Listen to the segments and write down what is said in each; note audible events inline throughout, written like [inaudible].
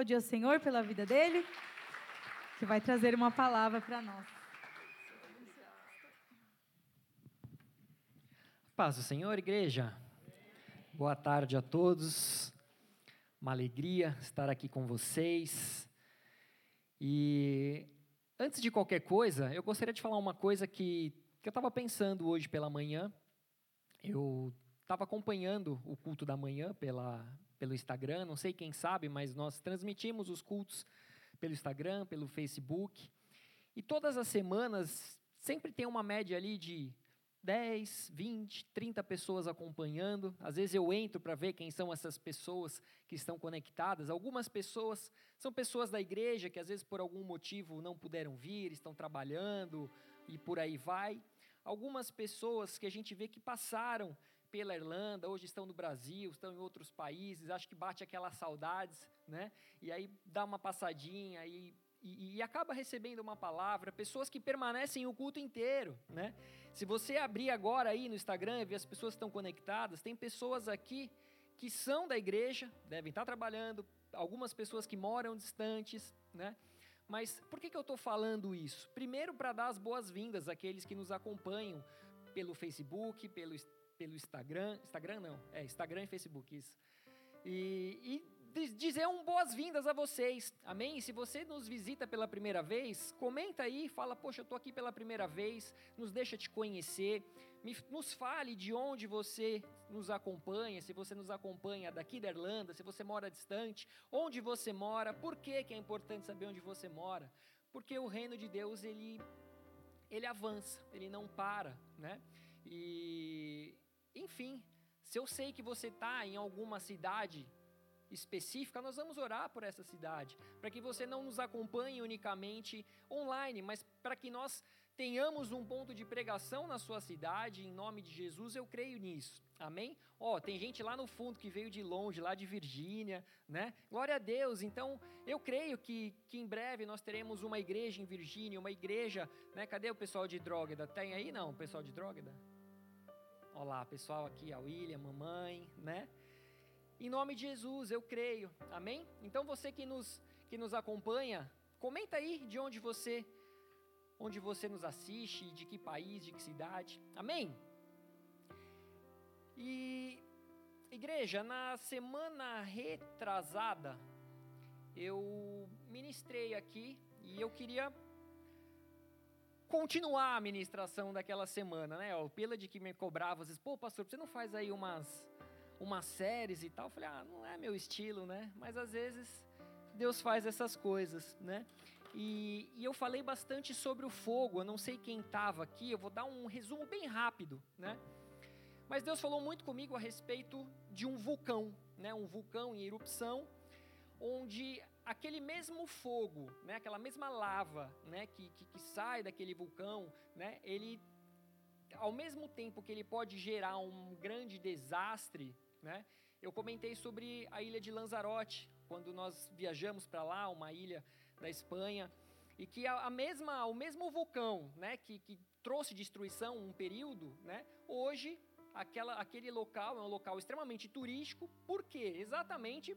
aplaudir o Senhor pela vida dele, que vai trazer uma palavra para nós. Paz do Senhor, igreja. Boa tarde a todos. Uma alegria estar aqui com vocês. E antes de qualquer coisa, eu gostaria de falar uma coisa que, que eu estava pensando hoje pela manhã. Eu estava acompanhando o culto da manhã pela, pelo Instagram, não sei quem sabe, mas nós transmitimos os cultos pelo Instagram, pelo Facebook. E todas as semanas sempre tem uma média ali de 10, 20, 30 pessoas acompanhando. Às vezes eu entro para ver quem são essas pessoas que estão conectadas. Algumas pessoas são pessoas da igreja que às vezes por algum motivo não puderam vir, estão trabalhando e por aí vai. Algumas pessoas que a gente vê que passaram pela Irlanda, hoje estão no Brasil, estão em outros países, acho que bate aquelas saudades, né? E aí dá uma passadinha e, e, e acaba recebendo uma palavra, pessoas que permanecem o culto inteiro, né? Se você abrir agora aí no Instagram e ver as pessoas que estão conectadas, tem pessoas aqui que são da igreja, devem estar trabalhando, algumas pessoas que moram distantes, né? Mas por que, que eu estou falando isso? Primeiro, para dar as boas-vindas àqueles que nos acompanham pelo Facebook, pelo, pelo Instagram. Instagram não, é Instagram e Facebook, isso. E, e dizer um boas-vindas a vocês, amém? E se você nos visita pela primeira vez, comenta aí, fala, poxa, eu estou aqui pela primeira vez, nos deixa te conhecer, me, nos fale de onde você nos acompanha, se você nos acompanha daqui da Irlanda, se você mora distante, onde você mora, por que, que é importante saber onde você mora? Porque o reino de Deus, ele, ele avança, ele não para, né? E, enfim, se eu sei que você está em alguma cidade específica, nós vamos orar por essa cidade, para que você não nos acompanhe unicamente online, mas para que nós tenhamos um ponto de pregação na sua cidade, em nome de Jesus, eu creio nisso. Amém? Ó, oh, tem gente lá no fundo que veio de longe, lá de Virgínia, né? Glória a Deus. Então, eu creio que, que em breve nós teremos uma igreja em Virgínia, uma igreja, né? Cadê o pessoal de Drógueda? Tem aí não, o pessoal de Drógueda? Olá, pessoal aqui, a William, mamãe, né? Em nome de Jesus, eu creio. Amém? Então você que nos que nos acompanha, comenta aí de onde você onde você nos assiste, de que país, de que cidade. Amém? E igreja, na semana retrasada, eu ministrei aqui e eu queria continuar a ministração daquela semana, né? O pela de que me cobrava, às vezes, pô, pastor, você não faz aí umas, umas séries e tal? Eu falei, ah, não é meu estilo, né? Mas às vezes Deus faz essas coisas, né? E, e eu falei bastante sobre o fogo, eu não sei quem estava aqui, eu vou dar um resumo bem rápido, né? Mas Deus falou muito comigo a respeito de um vulcão, né? Um vulcão em erupção, onde aquele mesmo fogo, né, aquela mesma lava, né, que, que, que, sai daquele vulcão, né, ele, ao mesmo tempo que ele pode gerar um grande desastre, né, eu comentei sobre a ilha de Lanzarote, quando nós viajamos para lá, uma ilha da Espanha, e que a, a mesma, o mesmo vulcão, né, que, que trouxe destruição um período, né, hoje aquela, aquele local é um local extremamente turístico, por quê? Exatamente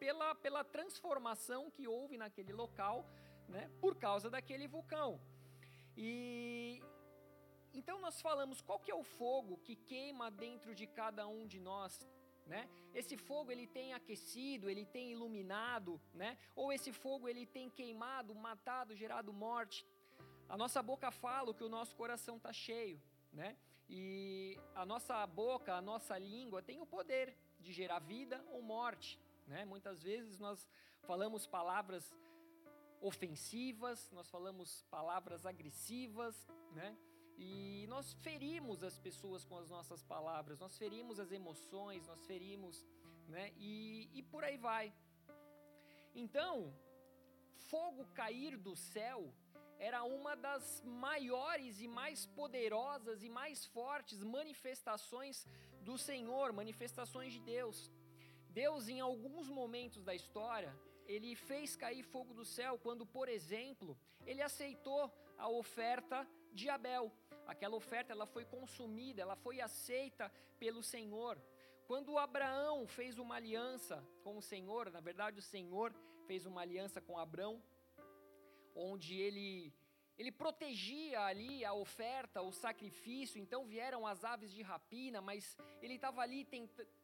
pela, pela transformação que houve naquele local, né, por causa daquele vulcão. E então nós falamos qual que é o fogo que queima dentro de cada um de nós, né? Esse fogo ele tem aquecido, ele tem iluminado, né? Ou esse fogo ele tem queimado, matado, gerado morte. A nossa boca fala o que o nosso coração está cheio, né? E a nossa boca, a nossa língua tem o poder de gerar vida ou morte. Né? Muitas vezes nós falamos palavras ofensivas, nós falamos palavras agressivas, né? E nós ferimos as pessoas com as nossas palavras, nós ferimos as emoções, nós ferimos, né? E, e por aí vai. Então, fogo cair do céu era uma das maiores e mais poderosas e mais fortes manifestações do Senhor, manifestações de Deus. Deus, em alguns momentos da história, ele fez cair fogo do céu quando, por exemplo, ele aceitou a oferta de Abel. Aquela oferta ela foi consumida, ela foi aceita pelo Senhor. Quando Abraão fez uma aliança com o Senhor, na verdade o Senhor fez uma aliança com Abrão, onde ele ele protegia ali a oferta, o sacrifício, então vieram as aves de rapina, mas ele estava ali,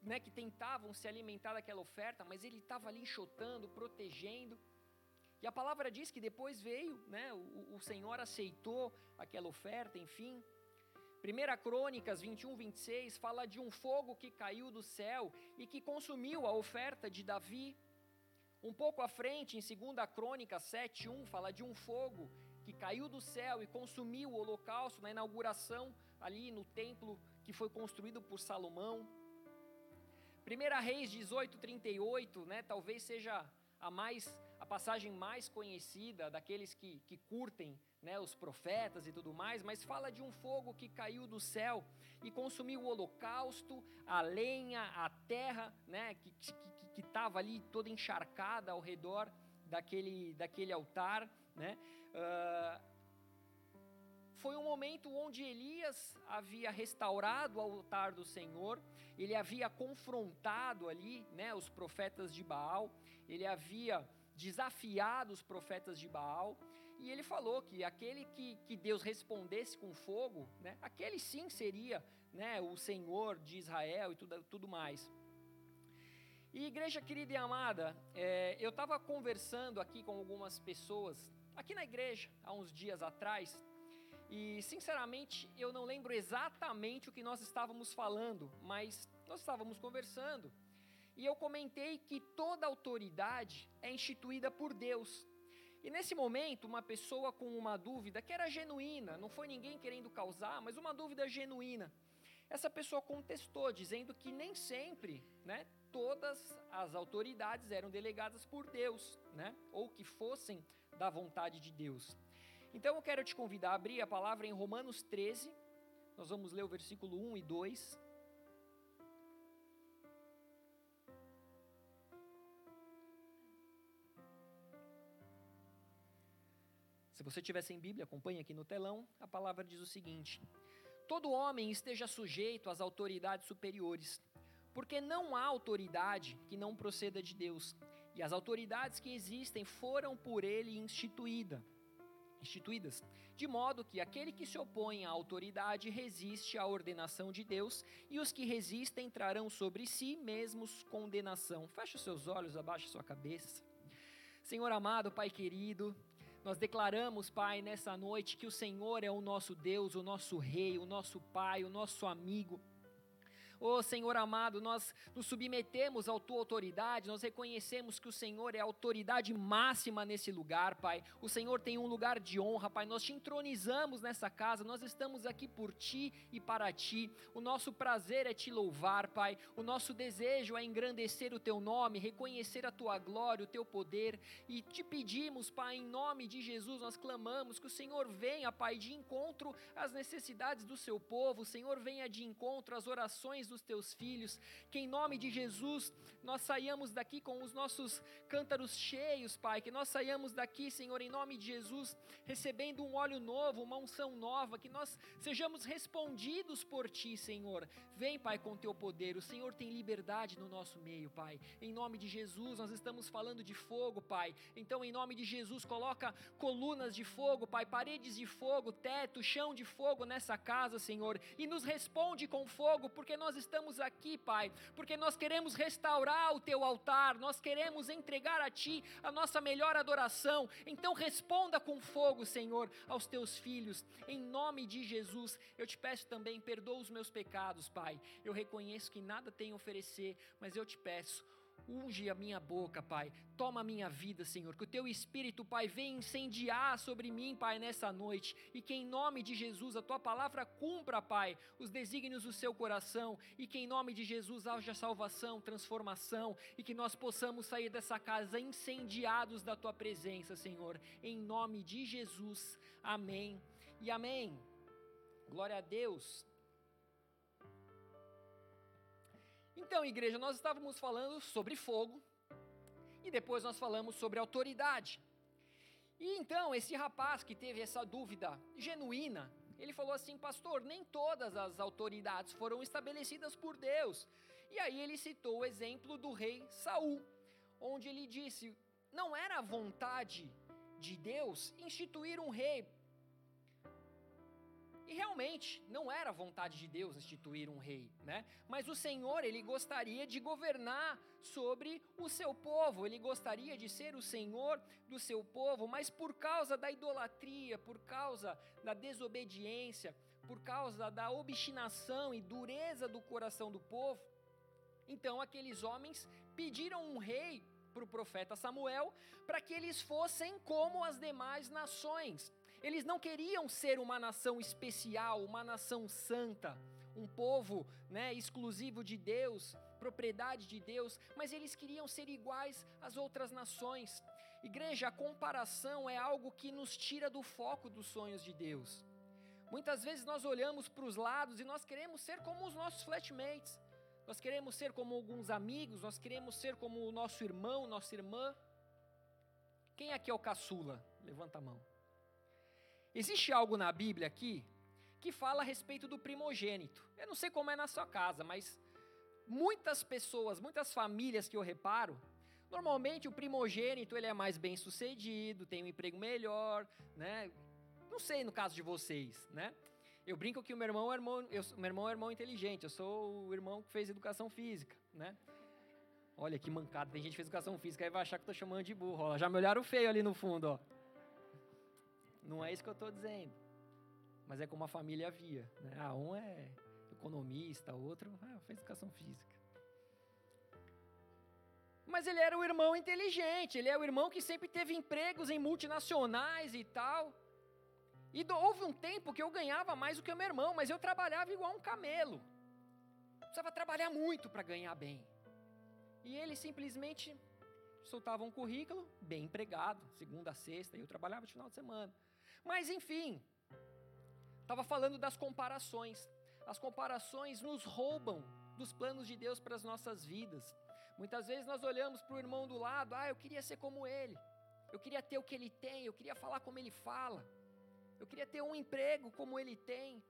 né, que tentavam se alimentar daquela oferta, mas ele estava ali enxotando, protegendo. E a palavra diz que depois veio, né, o, o Senhor aceitou aquela oferta, enfim. 1 Crônicas 21, 26 fala de um fogo que caiu do céu e que consumiu a oferta de Davi. Um pouco à frente, em 2 Crônicas 7, 1, fala de um fogo que caiu do céu e consumiu o holocausto na inauguração ali no templo que foi construído por Salomão. 1 Reis 18:38, né, talvez seja a mais a passagem mais conhecida daqueles que, que curtem né, os profetas e tudo mais, mas fala de um fogo que caiu do céu e consumiu o holocausto, a lenha, a terra, né, que estava ali toda encharcada ao redor daquele, daquele altar. Né? Uh, foi um momento onde Elias havia restaurado o altar do Senhor, ele havia confrontado ali né, os profetas de Baal, ele havia desafiado os profetas de Baal, e ele falou que aquele que, que Deus respondesse com fogo, né, aquele sim seria né, o Senhor de Israel e tudo, tudo mais. E igreja querida e amada, é, eu estava conversando aqui com algumas pessoas aqui na igreja há uns dias atrás, e sinceramente eu não lembro exatamente o que nós estávamos falando, mas nós estávamos conversando. E eu comentei que toda autoridade é instituída por Deus. E nesse momento, uma pessoa com uma dúvida que era genuína, não foi ninguém querendo causar, mas uma dúvida genuína. Essa pessoa contestou, dizendo que nem sempre, né, todas as autoridades eram delegadas por Deus, né, ou que fossem da vontade de Deus. Então eu quero te convidar a abrir a palavra em Romanos 13, nós vamos ler o versículo 1 e 2. Se você tiver sem Bíblia, acompanhe aqui no telão. A palavra diz o seguinte: Todo homem esteja sujeito às autoridades superiores, porque não há autoridade que não proceda de Deus, e as autoridades que existem foram por ele instituída, instituídas, de modo que aquele que se opõe à autoridade resiste à ordenação de Deus, e os que resistem trarão sobre si mesmos condenação. Feche os seus olhos, abaixe sua cabeça. Senhor amado, Pai querido, nós declaramos, Pai, nessa noite que o Senhor é o nosso Deus, o nosso Rei, o nosso Pai, o nosso amigo. Oh Senhor amado, nós nos submetemos à tua autoridade, nós reconhecemos que o Senhor é a autoridade máxima nesse lugar, Pai. O Senhor tem um lugar de honra, Pai. Nós te entronizamos nessa casa, nós estamos aqui por ti e para ti. O nosso prazer é te louvar, Pai. O nosso desejo é engrandecer o teu nome, reconhecer a tua glória, o teu poder e te pedimos, Pai, em nome de Jesus, nós clamamos que o Senhor venha, Pai, de encontro às necessidades do seu povo, o Senhor venha de encontro às orações dos teus filhos, que em nome de Jesus nós saiamos daqui com os nossos cântaros cheios, Pai, que nós saiamos daqui, Senhor, em nome de Jesus, recebendo um óleo novo, uma unção nova, que nós sejamos respondidos por Ti, Senhor. Vem, Pai, com Teu poder, o Senhor tem liberdade no nosso meio, Pai. Em nome de Jesus, nós estamos falando de fogo, Pai. Então, em nome de Jesus, coloca colunas de fogo, Pai, paredes de fogo, teto, chão de fogo nessa casa, Senhor, e nos responde com fogo, porque nós estamos aqui, Pai, porque nós queremos restaurar o teu altar, nós queremos entregar a ti a nossa melhor adoração. Então responda com fogo, Senhor, aos teus filhos. Em nome de Jesus, eu te peço também, perdoa os meus pecados, Pai. Eu reconheço que nada tenho a oferecer, mas eu te peço, Unge a minha boca, Pai. Toma a minha vida, Senhor. Que o teu Espírito, Pai, venha incendiar sobre mim, Pai, nessa noite. E que em nome de Jesus a tua palavra cumpra, Pai, os desígnios do seu coração. E que em nome de Jesus haja salvação, transformação. E que nós possamos sair dessa casa incendiados da tua presença, Senhor. Em nome de Jesus. Amém e amém. Glória a Deus. Então, igreja, nós estávamos falando sobre fogo e depois nós falamos sobre autoridade. E então, esse rapaz que teve essa dúvida genuína, ele falou assim: Pastor, nem todas as autoridades foram estabelecidas por Deus. E aí ele citou o exemplo do rei Saul, onde ele disse: não era a vontade de Deus instituir um rei. E realmente não era vontade de Deus instituir um rei, né? Mas o Senhor, ele gostaria de governar sobre o seu povo, ele gostaria de ser o Senhor do seu povo, mas por causa da idolatria, por causa da desobediência, por causa da obstinação e dureza do coração do povo, então aqueles homens pediram um rei para o profeta Samuel para que eles fossem como as demais nações. Eles não queriam ser uma nação especial, uma nação santa, um povo né, exclusivo de Deus, propriedade de Deus, mas eles queriam ser iguais às outras nações. Igreja, a comparação é algo que nos tira do foco dos sonhos de Deus. Muitas vezes nós olhamos para os lados e nós queremos ser como os nossos flatmates. Nós queremos ser como alguns amigos, nós queremos ser como o nosso irmão, nossa irmã. Quem aqui é o caçula? Levanta a mão. Existe algo na Bíblia aqui que fala a respeito do primogênito. Eu não sei como é na sua casa, mas muitas pessoas, muitas famílias que eu reparo, normalmente o primogênito ele é mais bem sucedido, tem um emprego melhor, né? Não sei no caso de vocês, né? Eu brinco que o meu irmão é irmão, eu, meu irmão é irmão inteligente, eu sou o irmão que fez educação física, né? Olha que mancada, tem gente que fez educação física e vai achar que eu tô chamando de burro. Ó, já me olharam feio ali no fundo, ó. Não é isso que eu estou dizendo. Mas é como a família via. Né? Ah, um é economista, outro ah, fez educação física. Mas ele era o irmão inteligente, ele é o irmão que sempre teve empregos em multinacionais e tal. E do, houve um tempo que eu ganhava mais do que o meu irmão, mas eu trabalhava igual um camelo. Precisava trabalhar muito para ganhar bem. E ele simplesmente soltava um currículo, bem empregado, segunda a sexta, e eu trabalhava de final de semana. Mas enfim, estava falando das comparações. As comparações nos roubam dos planos de Deus para as nossas vidas. Muitas vezes nós olhamos para o irmão do lado, ah, eu queria ser como ele, eu queria ter o que ele tem, eu queria falar como ele fala, eu queria ter um emprego como ele tem.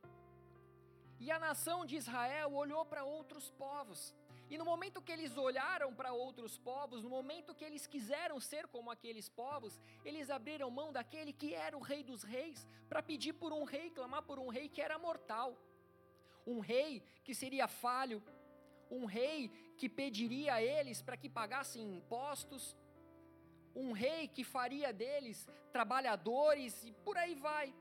E a nação de Israel olhou para outros povos, e no momento que eles olharam para outros povos, no momento que eles quiseram ser como aqueles povos, eles abriram mão daquele que era o rei dos reis, para pedir por um rei, clamar por um rei que era mortal. Um rei que seria falho, um rei que pediria a eles para que pagassem impostos, um rei que faria deles trabalhadores e por aí vai.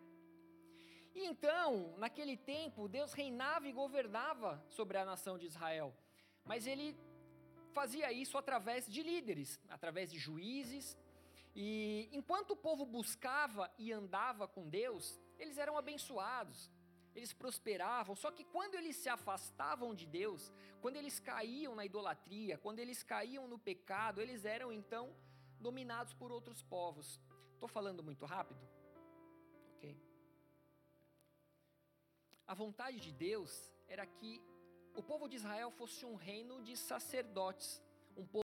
E então, naquele tempo, Deus reinava e governava sobre a nação de Israel. Mas ele fazia isso através de líderes, através de juízes. E enquanto o povo buscava e andava com Deus, eles eram abençoados, eles prosperavam. Só que quando eles se afastavam de Deus, quando eles caíam na idolatria, quando eles caíam no pecado, eles eram então dominados por outros povos. Estou falando muito rápido? Ok. A vontade de Deus era que o povo de Israel fosse um reino de sacerdotes, um povo,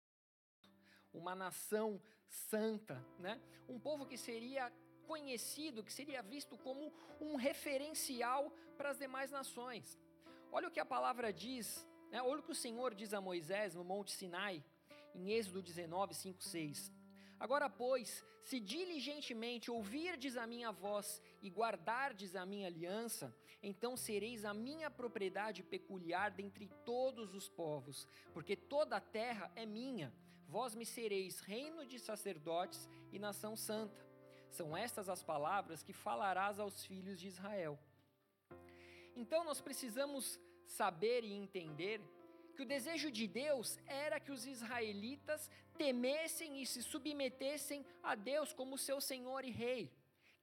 uma nação santa, né? um povo que seria conhecido, que seria visto como um referencial para as demais nações. Olha o que a palavra diz, né? olha o que o Senhor diz a Moisés no Monte Sinai, em Êxodo 19, 5, 6. Agora, pois, se diligentemente ouvirdes a minha voz e guardardes a minha aliança, então sereis a minha propriedade peculiar dentre todos os povos, porque toda a terra é minha. Vós me sereis reino de sacerdotes e nação santa. São estas as palavras que falarás aos filhos de Israel. Então nós precisamos saber e entender que o desejo de Deus era que os israelitas temessem e se submetessem a Deus como seu Senhor e Rei,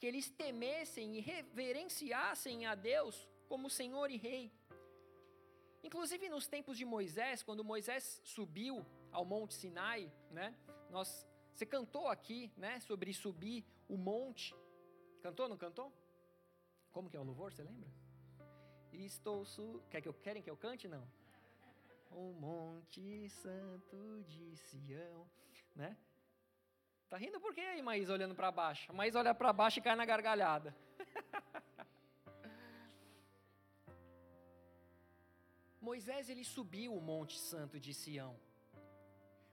que eles temessem e reverenciassem a Deus como Senhor e Rei. Inclusive nos tempos de Moisés, quando Moisés subiu ao Monte Sinai, né? Nós, você cantou aqui, né? Sobre subir o monte. Cantou, não cantou? Como que é o louvor? Você lembra? Estou su... Quer que eu querem que eu cante? Não o Monte Santo de Sião, né? Tá rindo por quê aí, Maís, olhando para baixo? A Maís olha para baixo e cai na gargalhada. [laughs] Moisés ele subiu o Monte Santo de Sião.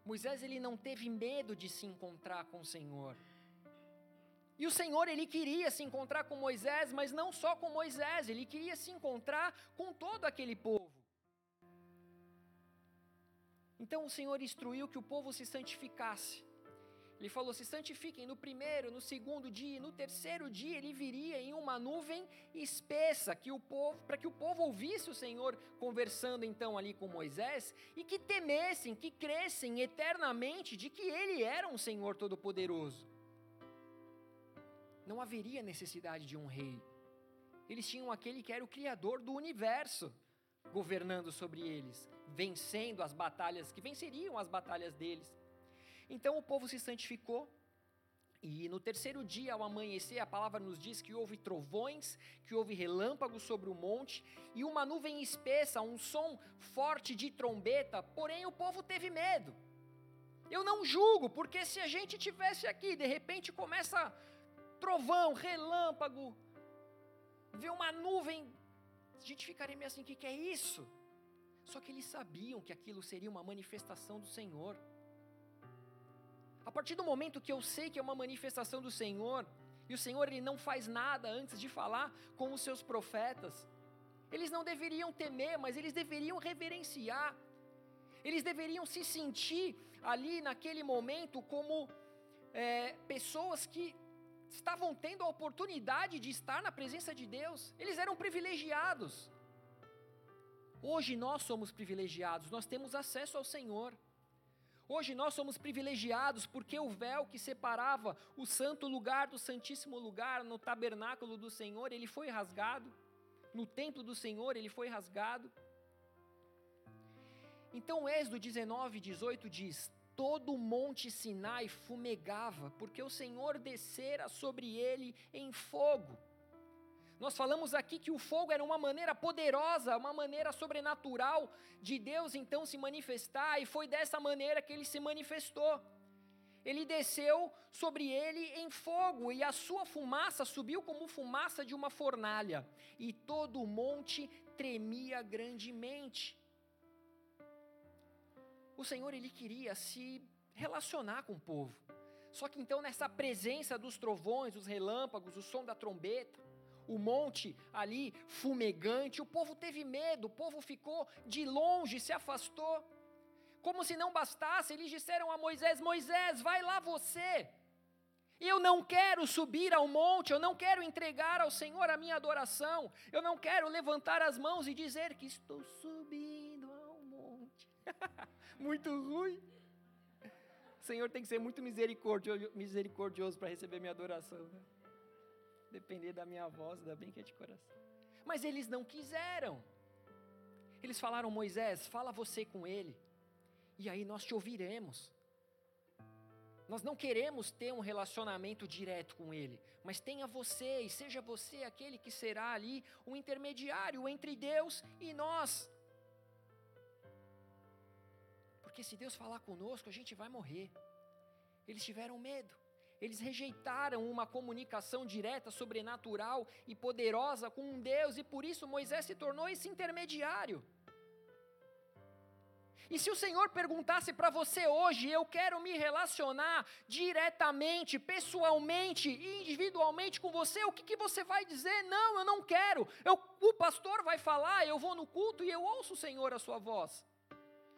Moisés ele não teve medo de se encontrar com o Senhor. E o Senhor ele queria se encontrar com Moisés, mas não só com Moisés, ele queria se encontrar com todo aquele povo. Então o Senhor instruiu que o povo se santificasse. Ele falou: se santifiquem no primeiro, no segundo dia, no terceiro dia ele viria em uma nuvem espessa, que o povo, para que o povo ouvisse o Senhor conversando então ali com Moisés e que temessem, que crescem eternamente de que ele era um Senhor todo-poderoso. Não haveria necessidade de um rei. Eles tinham aquele que era o criador do universo governando sobre eles, vencendo as batalhas que venceriam as batalhas deles. Então o povo se santificou. E no terceiro dia, ao amanhecer, a palavra nos diz que houve trovões, que houve relâmpagos sobre o monte e uma nuvem espessa, um som forte de trombeta, porém o povo teve medo. Eu não julgo, porque se a gente tivesse aqui, de repente começa trovão, relâmpago, vê uma nuvem, a gente ficaria meio assim: o que, que é isso? Só que eles sabiam que aquilo seria uma manifestação do Senhor. A partir do momento que eu sei que é uma manifestação do Senhor, e o Senhor ele não faz nada antes de falar com os seus profetas, eles não deveriam temer, mas eles deveriam reverenciar. Eles deveriam se sentir ali naquele momento como é, pessoas que estavam tendo a oportunidade de estar na presença de Deus. Eles eram privilegiados. Hoje nós somos privilegiados, nós temos acesso ao Senhor. Hoje nós somos privilegiados porque o véu que separava o santo lugar do santíssimo lugar no tabernáculo do Senhor, ele foi rasgado. No templo do Senhor, ele foi rasgado. Então, Êxodo 19, 18 diz: Todo o monte Sinai fumegava, porque o Senhor descera sobre ele em fogo. Nós falamos aqui que o fogo era uma maneira poderosa, uma maneira sobrenatural de Deus então se manifestar, e foi dessa maneira que ele se manifestou. Ele desceu sobre ele em fogo, e a sua fumaça subiu como fumaça de uma fornalha, e todo o monte tremia grandemente. O Senhor ele queria se relacionar com o povo. Só que então nessa presença dos trovões, dos relâmpagos, o som da trombeta, o monte ali fumegante, o povo teve medo, o povo ficou de longe, se afastou. Como se não bastasse, eles disseram a Moisés: Moisés, vai lá você. Eu não quero subir ao monte, eu não quero entregar ao Senhor a minha adoração, eu não quero levantar as mãos e dizer que estou subindo ao monte. [laughs] muito ruim. O Senhor tem que ser muito misericordioso, misericordioso para receber minha adoração. Né? Depender da minha voz, ainda bem que é de coração. Mas eles não quiseram. Eles falaram, Moisés, fala você com ele, e aí nós te ouviremos. Nós não queremos ter um relacionamento direto com ele, mas tenha você e seja você aquele que será ali o intermediário entre Deus e nós. Porque se Deus falar conosco, a gente vai morrer. Eles tiveram medo. Eles rejeitaram uma comunicação direta, sobrenatural e poderosa com um Deus, e por isso Moisés se tornou esse intermediário. E se o Senhor perguntasse para você hoje, eu quero me relacionar diretamente, pessoalmente, individualmente com você, o que, que você vai dizer? Não, eu não quero. Eu, o pastor vai falar, eu vou no culto e eu ouço o Senhor a sua voz.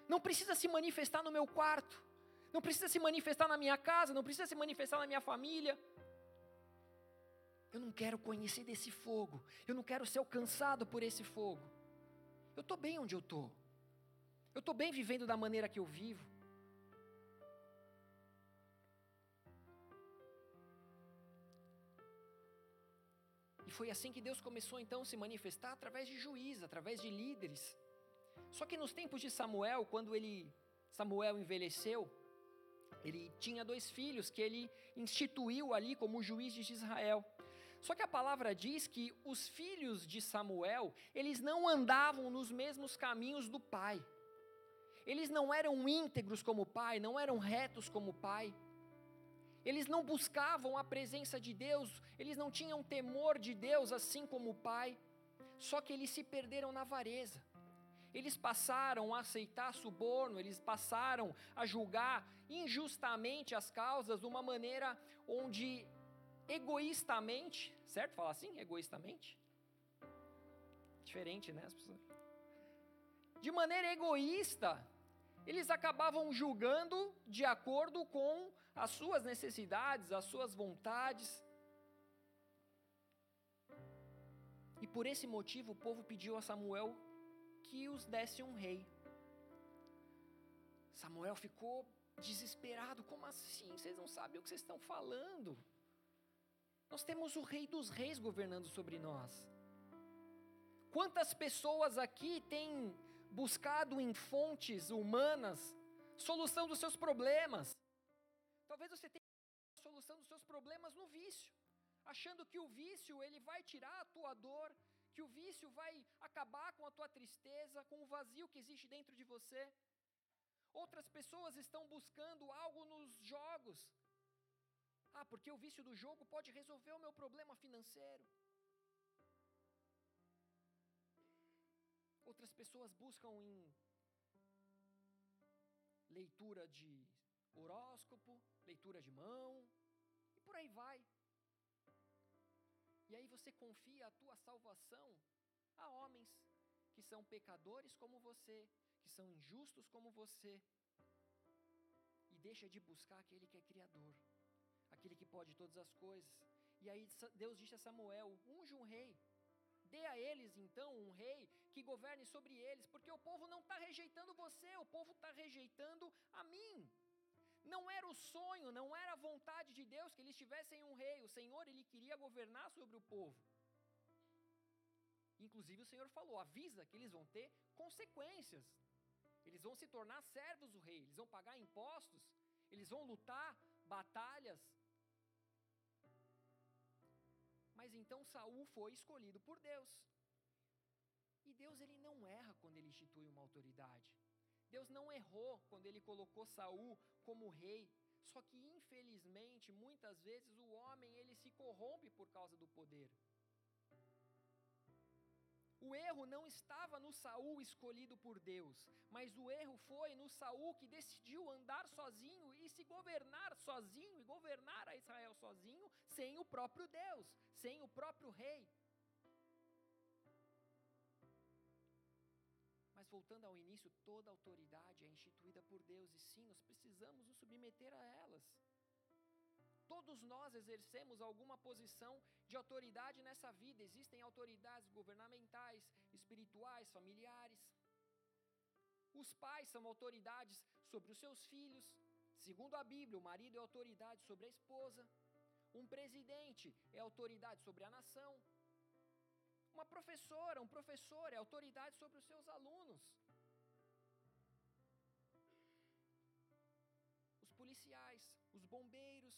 Não precisa se manifestar no meu quarto não precisa se manifestar na minha casa, não precisa se manifestar na minha família. Eu não quero conhecer desse fogo, eu não quero ser alcançado por esse fogo. Eu estou bem onde eu estou, eu estou bem vivendo da maneira que eu vivo. E foi assim que Deus começou então a se manifestar através de juízes, através de líderes. Só que nos tempos de Samuel, quando ele Samuel envelheceu, ele tinha dois filhos que ele instituiu ali como juízes de Israel. Só que a palavra diz que os filhos de Samuel, eles não andavam nos mesmos caminhos do pai. Eles não eram íntegros como o pai, não eram retos como o pai. Eles não buscavam a presença de Deus, eles não tinham temor de Deus assim como o pai. Só que eles se perderam na avareza. Eles passaram a aceitar suborno, eles passaram a julgar injustamente as causas de uma maneira onde egoístamente, certo falar assim? Egoístamente? Diferente, né? De maneira egoísta, eles acabavam julgando de acordo com as suas necessidades, as suas vontades. E por esse motivo o povo pediu a Samuel que os desse um rei. Samuel ficou desesperado: como assim? Vocês não sabem o que vocês estão falando? Nós temos o Rei dos Reis governando sobre nós. Quantas pessoas aqui têm buscado em fontes humanas solução dos seus problemas? Talvez você tenha a solução dos seus problemas no vício, achando que o vício ele vai tirar a tua dor, que o vício vai acabar com a tua tristeza, com o vazio que existe dentro de você. Outras pessoas estão buscando algo nos jogos, ah, porque o vício do jogo pode resolver o meu problema financeiro. Outras pessoas buscam em leitura de horóscopo, leitura de mão, e por aí vai. E aí você confia a tua salvação a homens que são pecadores como você, que são injustos como você, e deixa de buscar aquele que é criador aquele que pode todas as coisas. E aí Deus disse a Samuel: unge um rei. Dê a eles então um rei que governe sobre eles, porque o povo não está rejeitando você, o povo está rejeitando a mim. Não era o sonho, não era a vontade de Deus que eles tivessem um rei. O Senhor, ele queria governar sobre o povo. Inclusive, o Senhor falou: avisa que eles vão ter consequências. Eles vão se tornar servos do rei, eles vão pagar impostos, eles vão lutar batalhas, mas então Saul foi escolhido por Deus. E Deus ele não erra quando ele institui uma autoridade. Deus não errou quando ele colocou Saul como rei. Só que infelizmente, muitas vezes o homem ele se corrompe por causa do poder. O erro não estava no Saul escolhido por Deus, mas o erro foi no Saul que decidiu andar sozinho e se governar sozinho e governar a Israel sozinho, sem o próprio Deus, sem o próprio rei. Voltando ao início, toda autoridade é instituída por Deus e sim, nós precisamos nos submeter a elas. Todos nós exercemos alguma posição de autoridade nessa vida. Existem autoridades governamentais, espirituais, familiares. Os pais são autoridades sobre os seus filhos. Segundo a Bíblia, o marido é autoridade sobre a esposa. Um presidente é autoridade sobre a nação. Uma professora, um professor é autoridade sobre os seus alunos. Os policiais, os bombeiros,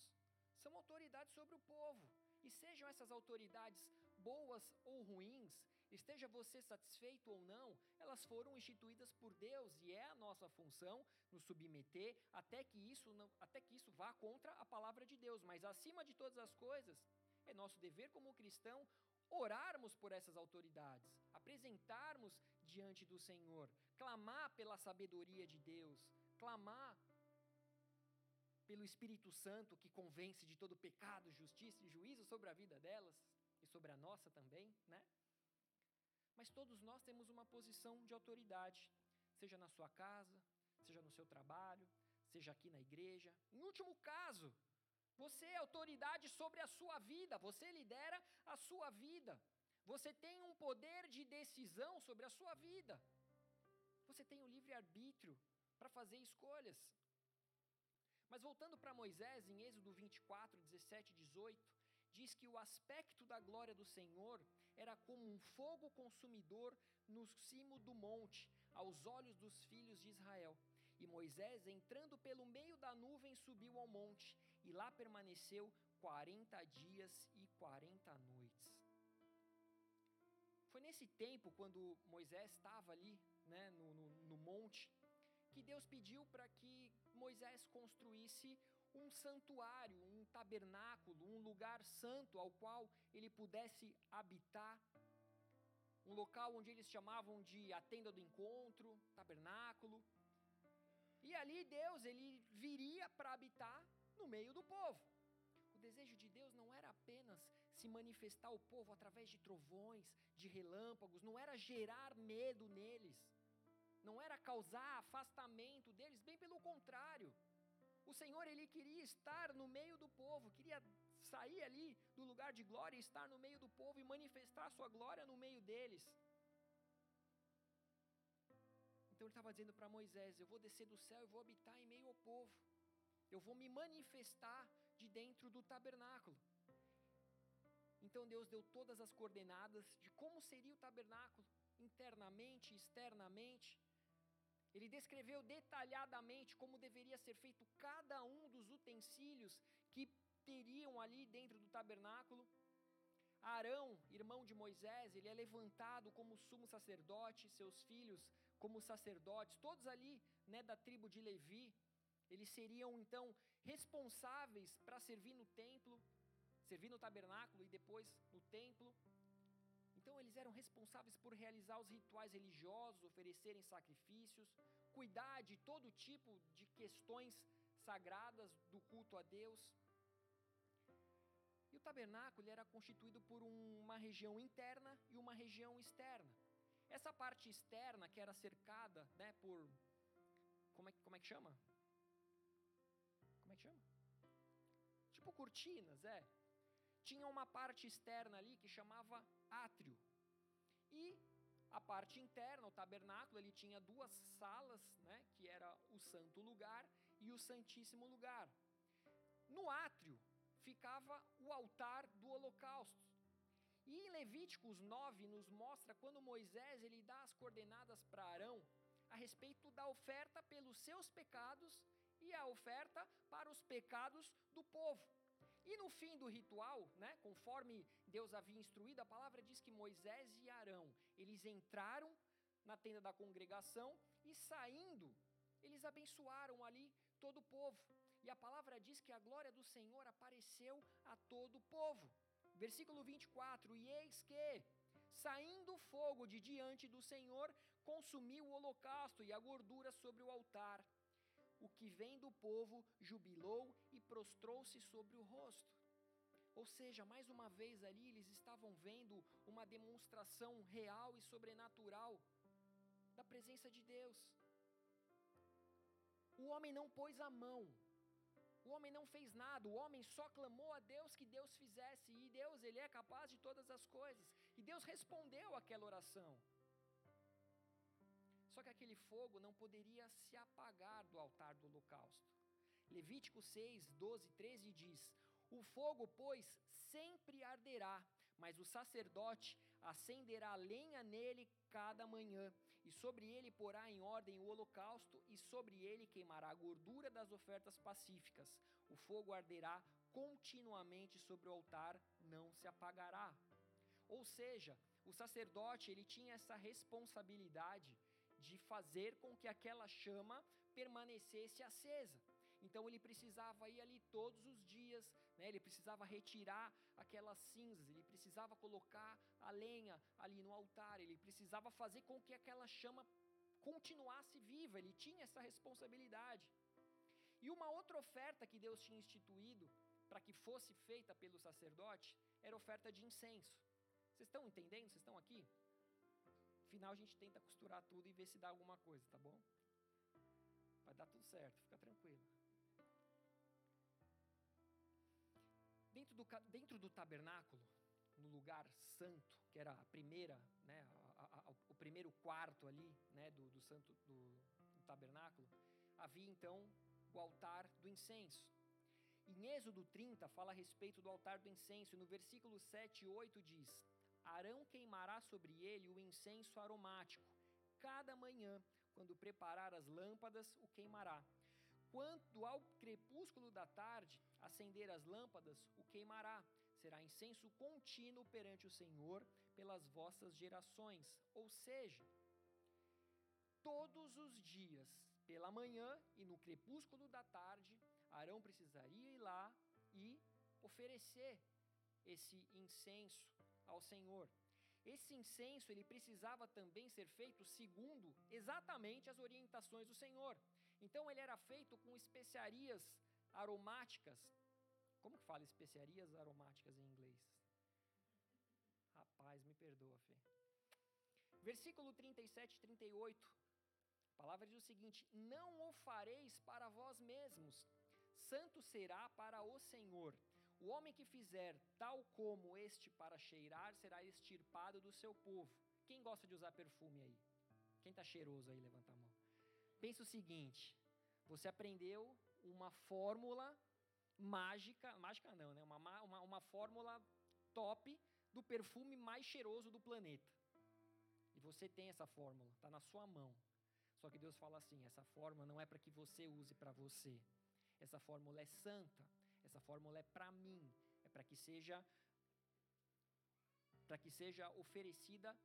são autoridades sobre o povo. E sejam essas autoridades boas ou ruins, esteja você satisfeito ou não, elas foram instituídas por Deus e é a nossa função nos submeter até que isso não, até que isso vá contra a palavra de Deus. Mas acima de todas as coisas, é nosso dever como cristão orarmos por essas autoridades, apresentarmos diante do Senhor, clamar pela sabedoria de Deus, clamar pelo Espírito Santo que convence de todo pecado, justiça e juízo sobre a vida delas e sobre a nossa também, né? Mas todos nós temos uma posição de autoridade, seja na sua casa, seja no seu trabalho, seja aqui na igreja. Em último caso, você é autoridade sobre a sua vida, você lidera a sua vida. Você tem um poder de decisão sobre a sua vida. Você tem o livre arbítrio para fazer escolhas. Mas voltando para Moisés, em Êxodo 24, 17 e 18, diz que o aspecto da glória do Senhor era como um fogo consumidor no cimo do monte, aos olhos dos filhos de Israel. E Moisés, entrando pelo meio da nuvem, subiu ao monte, e lá permaneceu 40 dias e 40 noites. Foi nesse tempo, quando Moisés estava ali, né, no, no, no monte, que Deus pediu para que Moisés construísse um santuário, um tabernáculo, um lugar santo ao qual ele pudesse habitar. um local onde eles chamavam de a tenda do encontro, tabernáculo. E ali Deus ele viria para habitar no meio do povo. O desejo de Deus não era apenas se manifestar ao povo através de trovões, de relâmpagos, não era gerar medo neles, não era causar afastamento deles, bem pelo contrário. O Senhor ele queria estar no meio do povo, queria sair ali do lugar de glória e estar no meio do povo e manifestar sua glória no meio deles. Então ele estava dizendo para Moisés: Eu vou descer do céu e vou habitar em meio ao povo. Eu vou me manifestar de dentro do tabernáculo. Então Deus deu todas as coordenadas de como seria o tabernáculo, internamente, externamente. Ele descreveu detalhadamente como deveria ser feito cada um dos utensílios que teriam ali dentro do tabernáculo. Arão, irmão de Moisés, ele é levantado como sumo sacerdote, seus filhos como sacerdotes, todos ali, né, da tribo de Levi. Eles seriam então responsáveis para servir no templo, servir no tabernáculo e depois no templo. Então eles eram responsáveis por realizar os rituais religiosos, oferecerem sacrifícios, cuidar de todo tipo de questões sagradas do culto a Deus. Tabernáculo era constituído por uma região interna e uma região externa. Essa parte externa, que era cercada né, por. Como é, como é que chama? Como é que chama? Tipo cortinas, é. Tinha uma parte externa ali que chamava átrio. E a parte interna, o tabernáculo, ele tinha duas salas, né, que era o santo lugar e o santíssimo lugar. No átrio ficava o altar do holocausto. E em Levíticos 9 nos mostra quando Moisés ele dá as coordenadas para Arão a respeito da oferta pelos seus pecados e a oferta para os pecados do povo. E no fim do ritual, né, conforme Deus havia instruído, a palavra diz que Moisés e Arão, eles entraram na tenda da congregação e saindo, eles abençoaram ali todo o povo. E a palavra diz que a glória do Senhor apareceu a todo o povo. Versículo 24: E eis que, saindo fogo de diante do Senhor, consumiu o holocausto e a gordura sobre o altar o que vem do povo jubilou e prostrou-se sobre o rosto. Ou seja, mais uma vez ali eles estavam vendo uma demonstração real e sobrenatural da presença de Deus. O homem não pôs a mão, o homem não fez nada, o homem só clamou a Deus que Deus fizesse, e Deus, ele é capaz de todas as coisas. E Deus respondeu aquela oração. Só que aquele fogo não poderia se apagar do altar do holocausto. Levítico 6, 12, 13 diz: O fogo, pois, sempre arderá, mas o sacerdote acenderá lenha nele cada manhã, e sobre ele porá em ordem o holocausto, e sobre ele queimará a gordura das ofertas pacíficas. O fogo arderá continuamente sobre o altar, não se apagará. Ou seja, o sacerdote ele tinha essa responsabilidade de fazer com que aquela chama permanecesse acesa. Então ele precisava ir ali todos os dias, né? ele precisava retirar aquelas cinzas, ele precisava colocar a lenha ali no altar, ele precisava fazer com que aquela chama continuasse viva, ele tinha essa responsabilidade. E uma outra oferta que Deus tinha instituído para que fosse feita pelo sacerdote era oferta de incenso. Vocês estão entendendo? Vocês estão aqui? final a gente tenta costurar tudo e ver se dá alguma coisa, tá bom? Vai dar tudo certo, fica tranquilo. Dentro do, dentro do tabernáculo, no lugar santo, que era a primeira, né, a, a, o primeiro quarto ali, né, do, do santo do, do tabernáculo, havia então o altar do incenso. Em Êxodo 30 fala a respeito do altar do incenso, e no versículo 7 e 8 diz: Arão queimará sobre ele o incenso aromático. Cada manhã, quando preparar as lâmpadas, o queimará. Quanto ao crepúsculo da tarde, acender as lâmpadas, o queimará. Será incenso contínuo perante o Senhor pelas vossas gerações. Ou seja, todos os dias, pela manhã e no crepúsculo da tarde, Arão precisaria ir lá e oferecer esse incenso ao Senhor. esse incenso ele precisava também ser feito segundo exatamente as orientações do Senhor. Então ele era feito com especiarias aromáticas. Como que fala especiarias aromáticas em inglês? Rapaz, me perdoa, Fê. Versículo 37 e 38. A palavra diz o seguinte: Não o fareis para vós mesmos, santo será para o Senhor. O homem que fizer tal como este para cheirar será extirpado do seu povo. Quem gosta de usar perfume aí? Quem está cheiroso aí, levanta a mão. Pensa o seguinte: você aprendeu uma fórmula mágica, mágica não, né? Uma, uma, uma fórmula top do perfume mais cheiroso do planeta. E você tem essa fórmula, está na sua mão. Só que Deus fala assim: essa fórmula não é para que você use para você. Essa fórmula é santa. Essa fórmula é para mim. É para que seja para que seja oferecida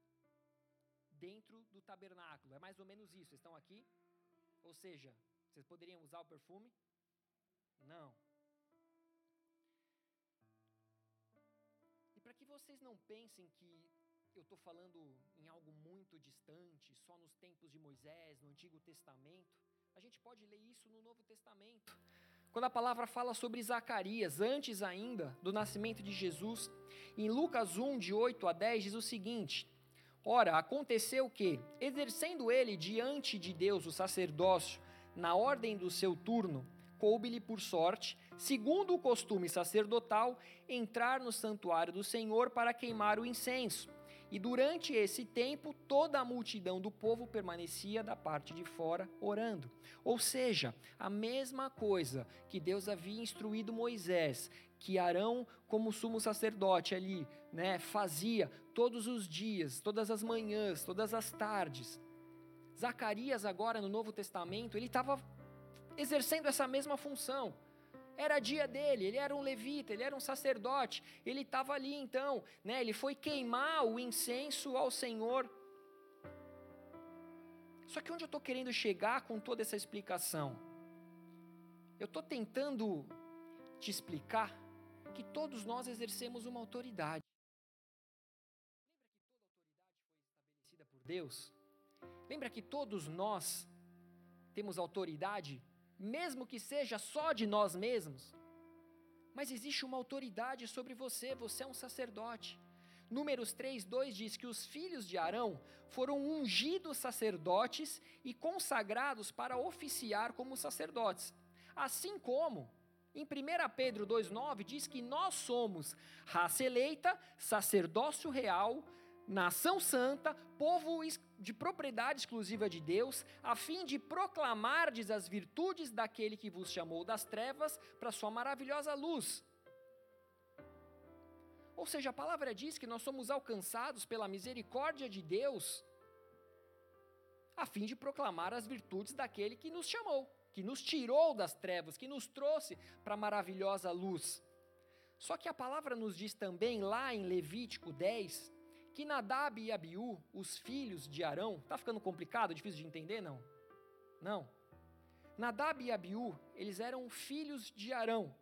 dentro do tabernáculo. É mais ou menos isso. Estão aqui? Ou seja, vocês poderiam usar o perfume? Não. E para que vocês não pensem que eu estou falando em algo muito distante, só nos tempos de Moisés, no Antigo Testamento, a gente pode ler isso no Novo Testamento. Quando a palavra fala sobre Zacarias, antes ainda do nascimento de Jesus, em Lucas 1, de 8 a 10, diz o seguinte: Ora, aconteceu que, exercendo ele diante de Deus o sacerdócio, na ordem do seu turno, coube-lhe por sorte, segundo o costume sacerdotal, entrar no santuário do Senhor para queimar o incenso. E durante esse tempo, toda a multidão do povo permanecia da parte de fora orando. Ou seja, a mesma coisa que Deus havia instruído Moisés, que Arão, como sumo sacerdote ali, né, fazia todos os dias, todas as manhãs, todas as tardes. Zacarias, agora no Novo Testamento, ele estava exercendo essa mesma função. Era dia dele, ele era um levita, ele era um sacerdote, ele estava ali então, né? Ele foi queimar o incenso ao Senhor. Só que onde eu estou querendo chegar com toda essa explicação? Eu estou tentando te explicar que todos nós exercemos uma autoridade. Lembra que toda autoridade foi estabelecida por Deus? Lembra que todos nós temos autoridade, mesmo que seja só de nós mesmos? Mas existe uma autoridade sobre você, você é um sacerdote. Números 3, 2 diz que os filhos de Arão foram ungidos sacerdotes e consagrados para oficiar como sacerdotes. Assim como em 1 Pedro 2,9 diz que nós somos raça eleita, sacerdócio real, nação santa, povo de propriedade exclusiva de Deus, a fim de proclamardes as virtudes daquele que vos chamou das trevas para sua maravilhosa luz. Ou seja, a palavra diz que nós somos alcançados pela misericórdia de Deus, a fim de proclamar as virtudes daquele que nos chamou, que nos tirou das trevas, que nos trouxe para a maravilhosa luz. Só que a palavra nos diz também lá em Levítico 10, que Nadab e Abiú, os filhos de Arão, tá ficando complicado, difícil de entender, não? Não. Nadab e Abiú, eles eram filhos de Arão.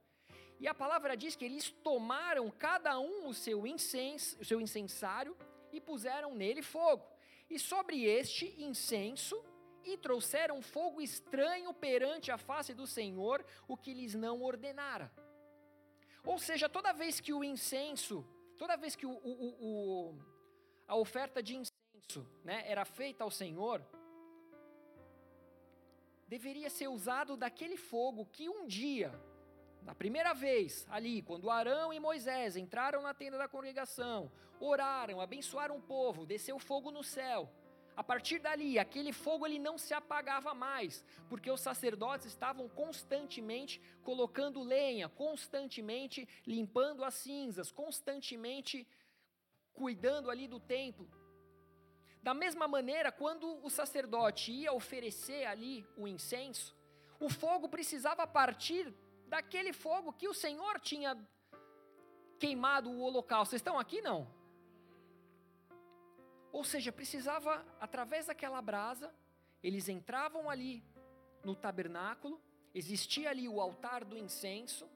E a palavra diz que eles tomaram cada um o seu incenso, o seu incensário e puseram nele fogo. E sobre este incenso e trouxeram fogo estranho perante a face do Senhor, o que lhes não ordenara. Ou seja, toda vez que o incenso, toda vez que o, o, o a oferta de incenso né, era feita ao Senhor, deveria ser usado daquele fogo que um dia, na primeira vez, ali, quando Arão e Moisés entraram na tenda da congregação, oraram, abençoaram o povo, desceu fogo no céu. A partir dali, aquele fogo ele não se apagava mais, porque os sacerdotes estavam constantemente colocando lenha, constantemente limpando as cinzas, constantemente cuidando ali do templo. Da mesma maneira, quando o sacerdote ia oferecer ali o incenso, o fogo precisava partir daquele fogo que o Senhor tinha queimado o holocausto. Vocês estão aqui não? Ou seja, precisava através daquela brasa, eles entravam ali no tabernáculo, existia ali o altar do incenso,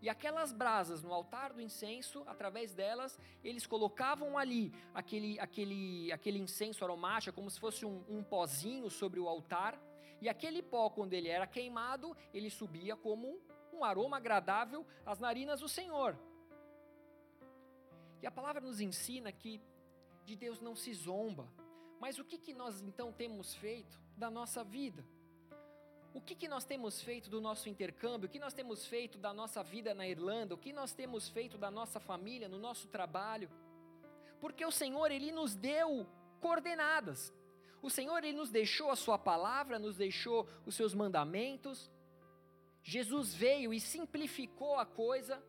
E aquelas brasas no altar do incenso, através delas, eles colocavam ali aquele, aquele, aquele incenso aromático, como se fosse um, um pozinho sobre o altar. E aquele pó, quando ele era queimado, ele subia como um aroma agradável às narinas do Senhor. E a palavra nos ensina que de Deus não se zomba. Mas o que, que nós então temos feito da nossa vida? O que, que nós temos feito do nosso intercâmbio? O que nós temos feito da nossa vida na Irlanda? O que nós temos feito da nossa família, no nosso trabalho? Porque o Senhor, Ele nos deu coordenadas. O Senhor, Ele nos deixou a Sua palavra, nos deixou os Seus mandamentos. Jesus veio e simplificou a coisa,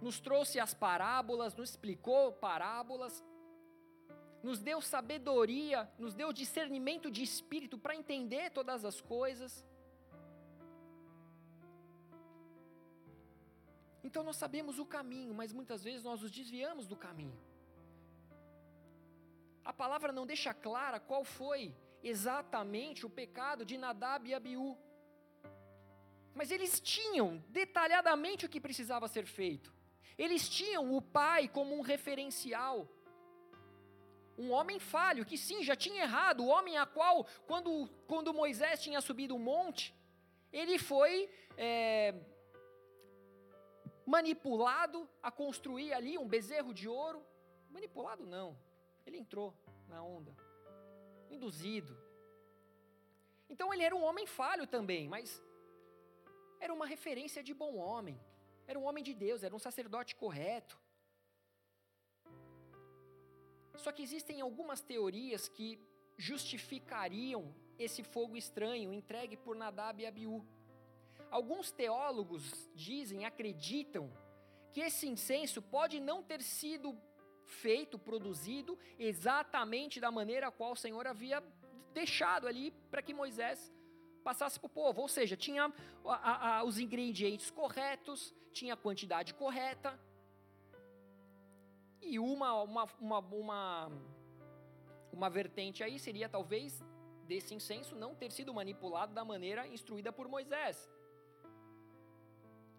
nos trouxe as parábolas, nos explicou parábolas, nos deu sabedoria, nos deu discernimento de espírito para entender todas as coisas. Então nós sabemos o caminho, mas muitas vezes nós nos desviamos do caminho. A palavra não deixa clara qual foi exatamente o pecado de Nadab e Abiú. Mas eles tinham detalhadamente o que precisava ser feito. Eles tinham o pai como um referencial. Um homem falho, que sim, já tinha errado, o homem a qual, quando, quando Moisés tinha subido o monte, ele foi é, manipulado a construir ali um bezerro de ouro. Manipulado não, ele entrou na onda, induzido. Então ele era um homem falho também, mas era uma referência de bom homem, era um homem de Deus, era um sacerdote correto. Só que existem algumas teorias que justificariam esse fogo estranho entregue por Nadab e Abiú. Alguns teólogos dizem, acreditam, que esse incenso pode não ter sido feito, produzido exatamente da maneira a qual o Senhor havia deixado ali para que Moisés passasse para o povo. Ou seja, tinha a, a, os ingredientes corretos, tinha a quantidade correta. E uma, uma, uma, uma, uma vertente aí seria talvez desse incenso não ter sido manipulado da maneira instruída por Moisés.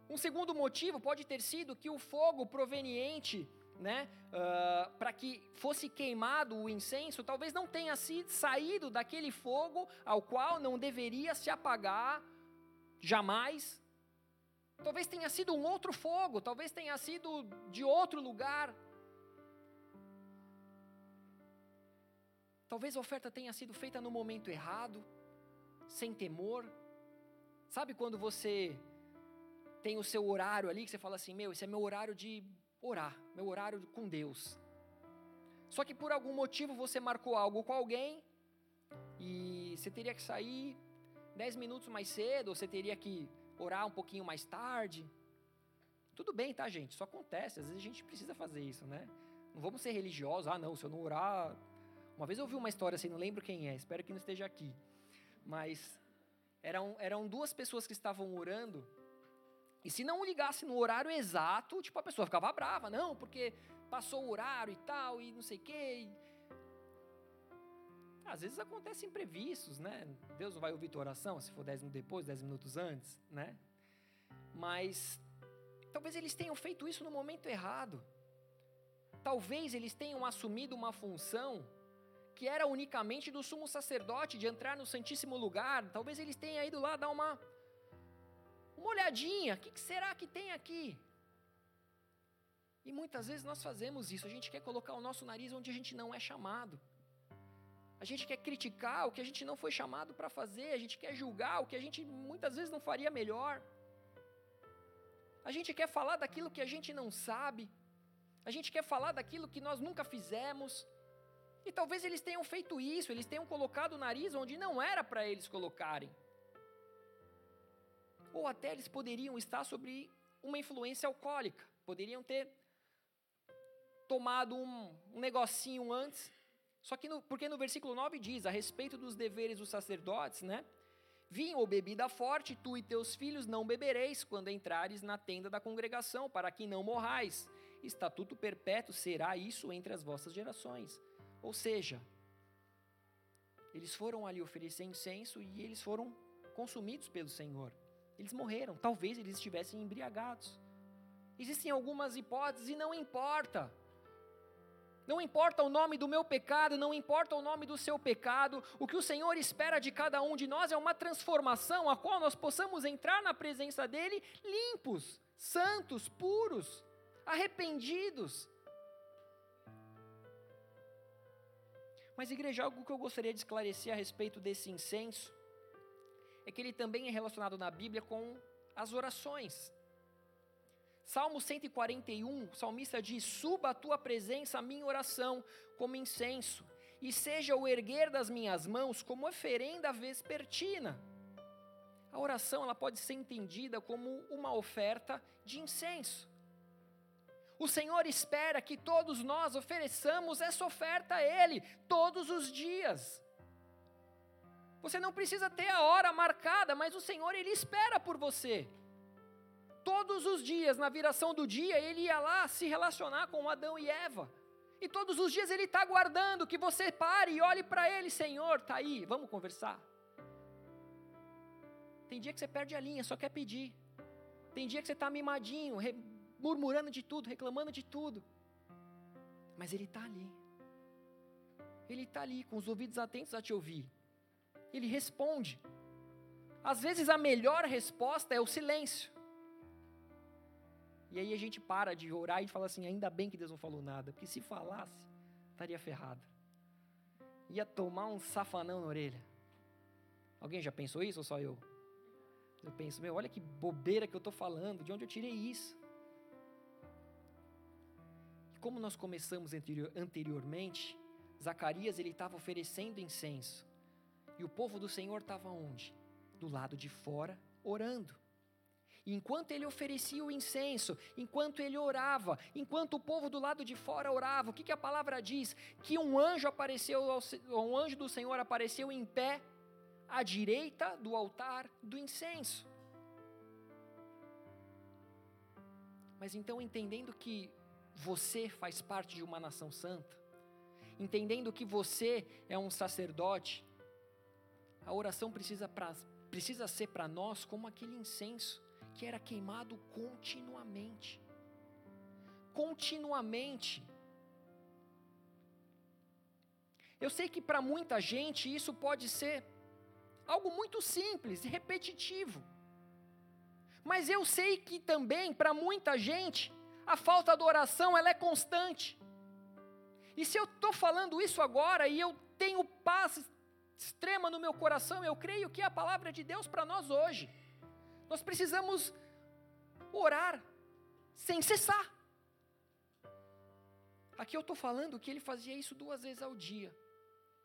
Um segundo motivo pode ter sido que o fogo proveniente, né, uh, para que fosse queimado o incenso, talvez não tenha sido saído daquele fogo ao qual não deveria se apagar jamais. Talvez tenha sido um outro fogo, talvez tenha sido de outro lugar. Talvez a oferta tenha sido feita no momento errado, sem temor. Sabe quando você tem o seu horário ali que você fala assim: meu, esse é meu horário de orar, meu horário com Deus. Só que por algum motivo você marcou algo com alguém e você teria que sair dez minutos mais cedo, ou você teria que orar um pouquinho mais tarde. Tudo bem, tá, gente? Isso acontece. Às vezes a gente precisa fazer isso, né? Não vamos ser religiosos. Ah, não, se eu não orar. Uma vez eu ouvi uma história assim, não lembro quem é, espero que não esteja aqui. Mas eram, eram duas pessoas que estavam orando e se não ligasse no horário exato, tipo, a pessoa ficava brava, não, porque passou o horário e tal, e não sei o quê. E... Às vezes acontecem imprevistos, né? Deus não vai ouvir tua oração se for 10 minutos depois, 10 minutos antes, né? Mas talvez eles tenham feito isso no momento errado. Talvez eles tenham assumido uma função que era unicamente do sumo sacerdote de entrar no Santíssimo Lugar. Talvez eles tenham ido lá dar uma uma olhadinha, o que, que será que tem aqui? E muitas vezes nós fazemos isso, a gente quer colocar o nosso nariz onde a gente não é chamado. A gente quer criticar o que a gente não foi chamado para fazer, a gente quer julgar o que a gente muitas vezes não faria melhor. A gente quer falar daquilo que a gente não sabe. A gente quer falar daquilo que nós nunca fizemos. E talvez eles tenham feito isso, eles tenham colocado o nariz onde não era para eles colocarem ou até eles poderiam estar sobre uma influência alcoólica, poderiam ter tomado um, um negocinho antes. Só que, no, porque no versículo 9 diz, a respeito dos deveres dos sacerdotes, né? Vinho ou bebida forte, tu e teus filhos não bebereis quando entrares na tenda da congregação, para que não morrais. Estatuto perpétuo será isso entre as vossas gerações. Ou seja, eles foram ali oferecer incenso e eles foram consumidos pelo Senhor. Eles morreram. Talvez eles estivessem embriagados. Existem algumas hipóteses e não importa. Não importa o nome do meu pecado, não importa o nome do seu pecado, o que o Senhor espera de cada um de nós é uma transformação a qual nós possamos entrar na presença dEle limpos, santos, puros, arrependidos. Mas, igreja, algo que eu gostaria de esclarecer a respeito desse incenso é que ele também é relacionado na Bíblia com as orações. Salmo 141, o salmista diz: Suba a tua presença a minha oração como incenso, e seja o erguer das minhas mãos como oferenda vespertina. A oração ela pode ser entendida como uma oferta de incenso. O Senhor espera que todos nós ofereçamos essa oferta a Ele todos os dias. Você não precisa ter a hora marcada, mas o Senhor Ele espera por você todos os dias, na viração do dia, ele ia lá se relacionar com Adão e Eva. E todos os dias ele está aguardando que você pare e olhe para ele, Senhor, está aí, vamos conversar. Tem dia que você perde a linha, só quer pedir. Tem dia que você está mimadinho, murmurando de tudo, reclamando de tudo. Mas ele está ali. Ele está ali, com os ouvidos atentos a te ouvir. Ele responde. Às vezes a melhor resposta é o silêncio. E aí a gente para de orar e fala assim: ainda bem que Deus não falou nada, porque se falasse, estaria ferrado. Ia tomar um safanão na orelha. Alguém já pensou isso ou só eu? Eu penso, meu, olha que bobeira que eu estou falando, de onde eu tirei isso? E como nós começamos anterior, anteriormente, Zacarias ele estava oferecendo incenso. E o povo do Senhor estava onde? Do lado de fora, orando enquanto ele oferecia o incenso, enquanto ele orava, enquanto o povo do lado de fora orava, o que, que a palavra diz? Que um anjo apareceu, um anjo do Senhor apareceu em pé à direita do altar do incenso. Mas então, entendendo que você faz parte de uma nação santa, entendendo que você é um sacerdote, a oração precisa, pra, precisa ser para nós como aquele incenso que era queimado continuamente. Continuamente. Eu sei que para muita gente isso pode ser algo muito simples e repetitivo. Mas eu sei que também para muita gente a falta de oração ela é constante. E se eu estou falando isso agora e eu tenho paz extrema no meu coração, eu creio que é a palavra de Deus para nós hoje. Nós precisamos orar sem cessar. Aqui eu estou falando que ele fazia isso duas vezes ao dia,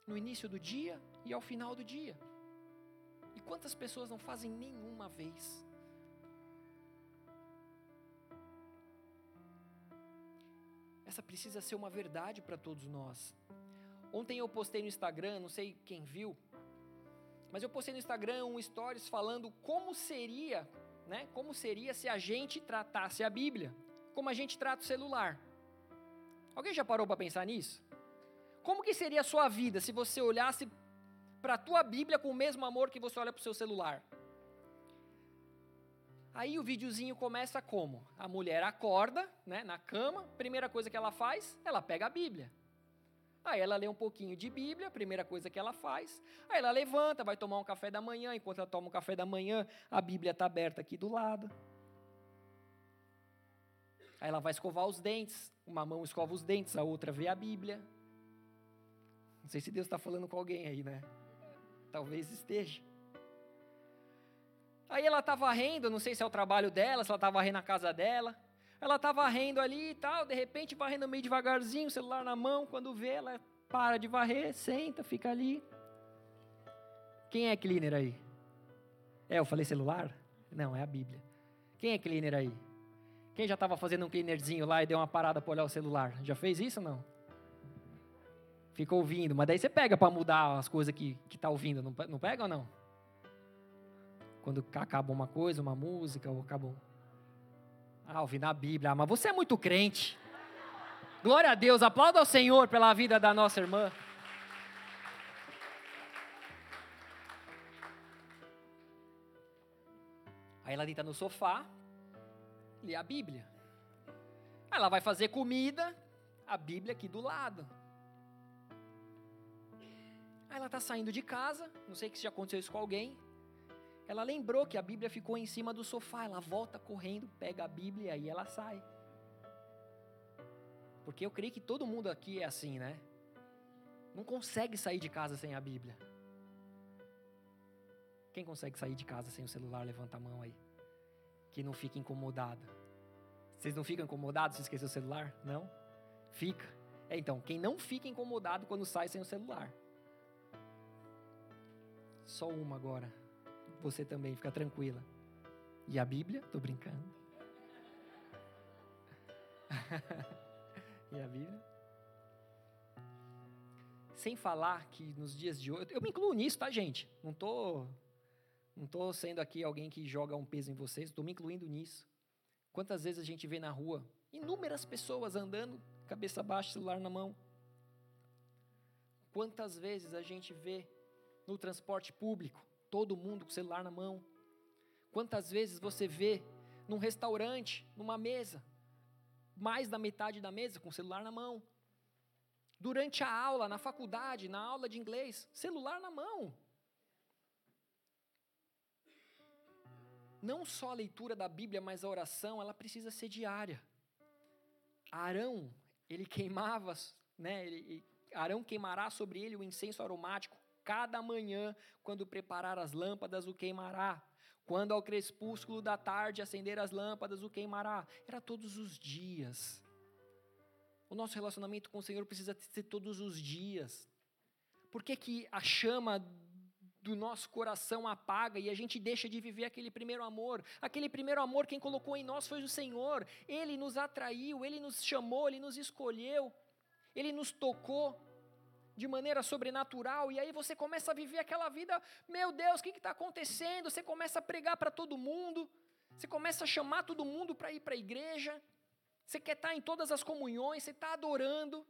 no início do dia e ao final do dia. E quantas pessoas não fazem nenhuma vez? Essa precisa ser uma verdade para todos nós. Ontem eu postei no Instagram, não sei quem viu, mas eu postei no Instagram um stories falando como seria, né? Como seria se a gente tratasse a Bíblia como a gente trata o celular. Alguém já parou para pensar nisso? Como que seria a sua vida se você olhasse para a tua Bíblia com o mesmo amor que você olha para o seu celular? Aí o videozinho começa como? A mulher acorda, né, na cama, primeira coisa que ela faz, ela pega a Bíblia. Aí ela lê um pouquinho de Bíblia, a primeira coisa que ela faz. Aí ela levanta, vai tomar um café da manhã. Enquanto ela toma um café da manhã, a Bíblia está aberta aqui do lado. Aí ela vai escovar os dentes. Uma mão escova os dentes, a outra vê a Bíblia. Não sei se Deus está falando com alguém aí, né? Talvez esteja. Aí ela está varrendo, não sei se é o trabalho dela, se ela está varrendo a casa dela. Ela está varrendo ali e tal, de repente varrendo meio devagarzinho, celular na mão, quando vê, ela para de varrer, senta, fica ali. Quem é cleaner aí? É, eu falei celular? Não, é a Bíblia. Quem é cleaner aí? Quem já estava fazendo um cleanerzinho lá e deu uma parada para olhar o celular? Já fez isso ou não? Fica ouvindo, mas daí você pega para mudar as coisas que está ouvindo, não, não pega ou não? Quando acaba uma coisa, uma música, ou ouvi na Bíblia. Ah, mas você é muito crente. Glória a Deus. Aplauda ao Senhor pela vida da nossa irmã. Aí ela deita no sofá, lê a Bíblia. Ela vai fazer comida, a Bíblia aqui do lado. Aí ela está saindo de casa, não sei se já aconteceu isso com alguém. Ela lembrou que a Bíblia ficou em cima do sofá, ela volta correndo, pega a Bíblia e aí ela sai. Porque eu creio que todo mundo aqui é assim, né? Não consegue sair de casa sem a Bíblia. Quem consegue sair de casa sem o celular? Levanta a mão aí. Que não fica incomodado. Vocês não ficam incomodados se esquecer o celular? Não? Fica. É, então, quem não fica incomodado quando sai sem o celular? Só uma agora. Você também, fica tranquila. E a Bíblia? Tô brincando. [laughs] e a Bíblia? Sem falar que nos dias de hoje, eu me incluo nisso, tá, gente? Não tô não tô sendo aqui alguém que joga um peso em vocês, estou me incluindo nisso. Quantas vezes a gente vê na rua inúmeras pessoas andando, cabeça baixa, celular na mão? Quantas vezes a gente vê no transporte público, todo mundo com o celular na mão. Quantas vezes você vê num restaurante, numa mesa, mais da metade da mesa com o celular na mão? Durante a aula, na faculdade, na aula de inglês, celular na mão. Não só a leitura da Bíblia, mas a oração, ela precisa ser diária. Arão, ele queimava, né, ele, Arão queimará sobre ele o incenso aromático Cada manhã, quando preparar as lâmpadas, o queimará. Quando ao crepúsculo da tarde acender as lâmpadas, o queimará. Era todos os dias. O nosso relacionamento com o Senhor precisa ser todos os dias. Por que, que a chama do nosso coração apaga e a gente deixa de viver aquele primeiro amor? Aquele primeiro amor, quem colocou em nós foi o Senhor. Ele nos atraiu, ele nos chamou, ele nos escolheu, ele nos tocou de maneira sobrenatural, e aí você começa a viver aquela vida, meu Deus, o que está acontecendo? Você começa a pregar para todo mundo, você começa a chamar todo mundo para ir para a igreja, você quer estar tá em todas as comunhões, você está adorando,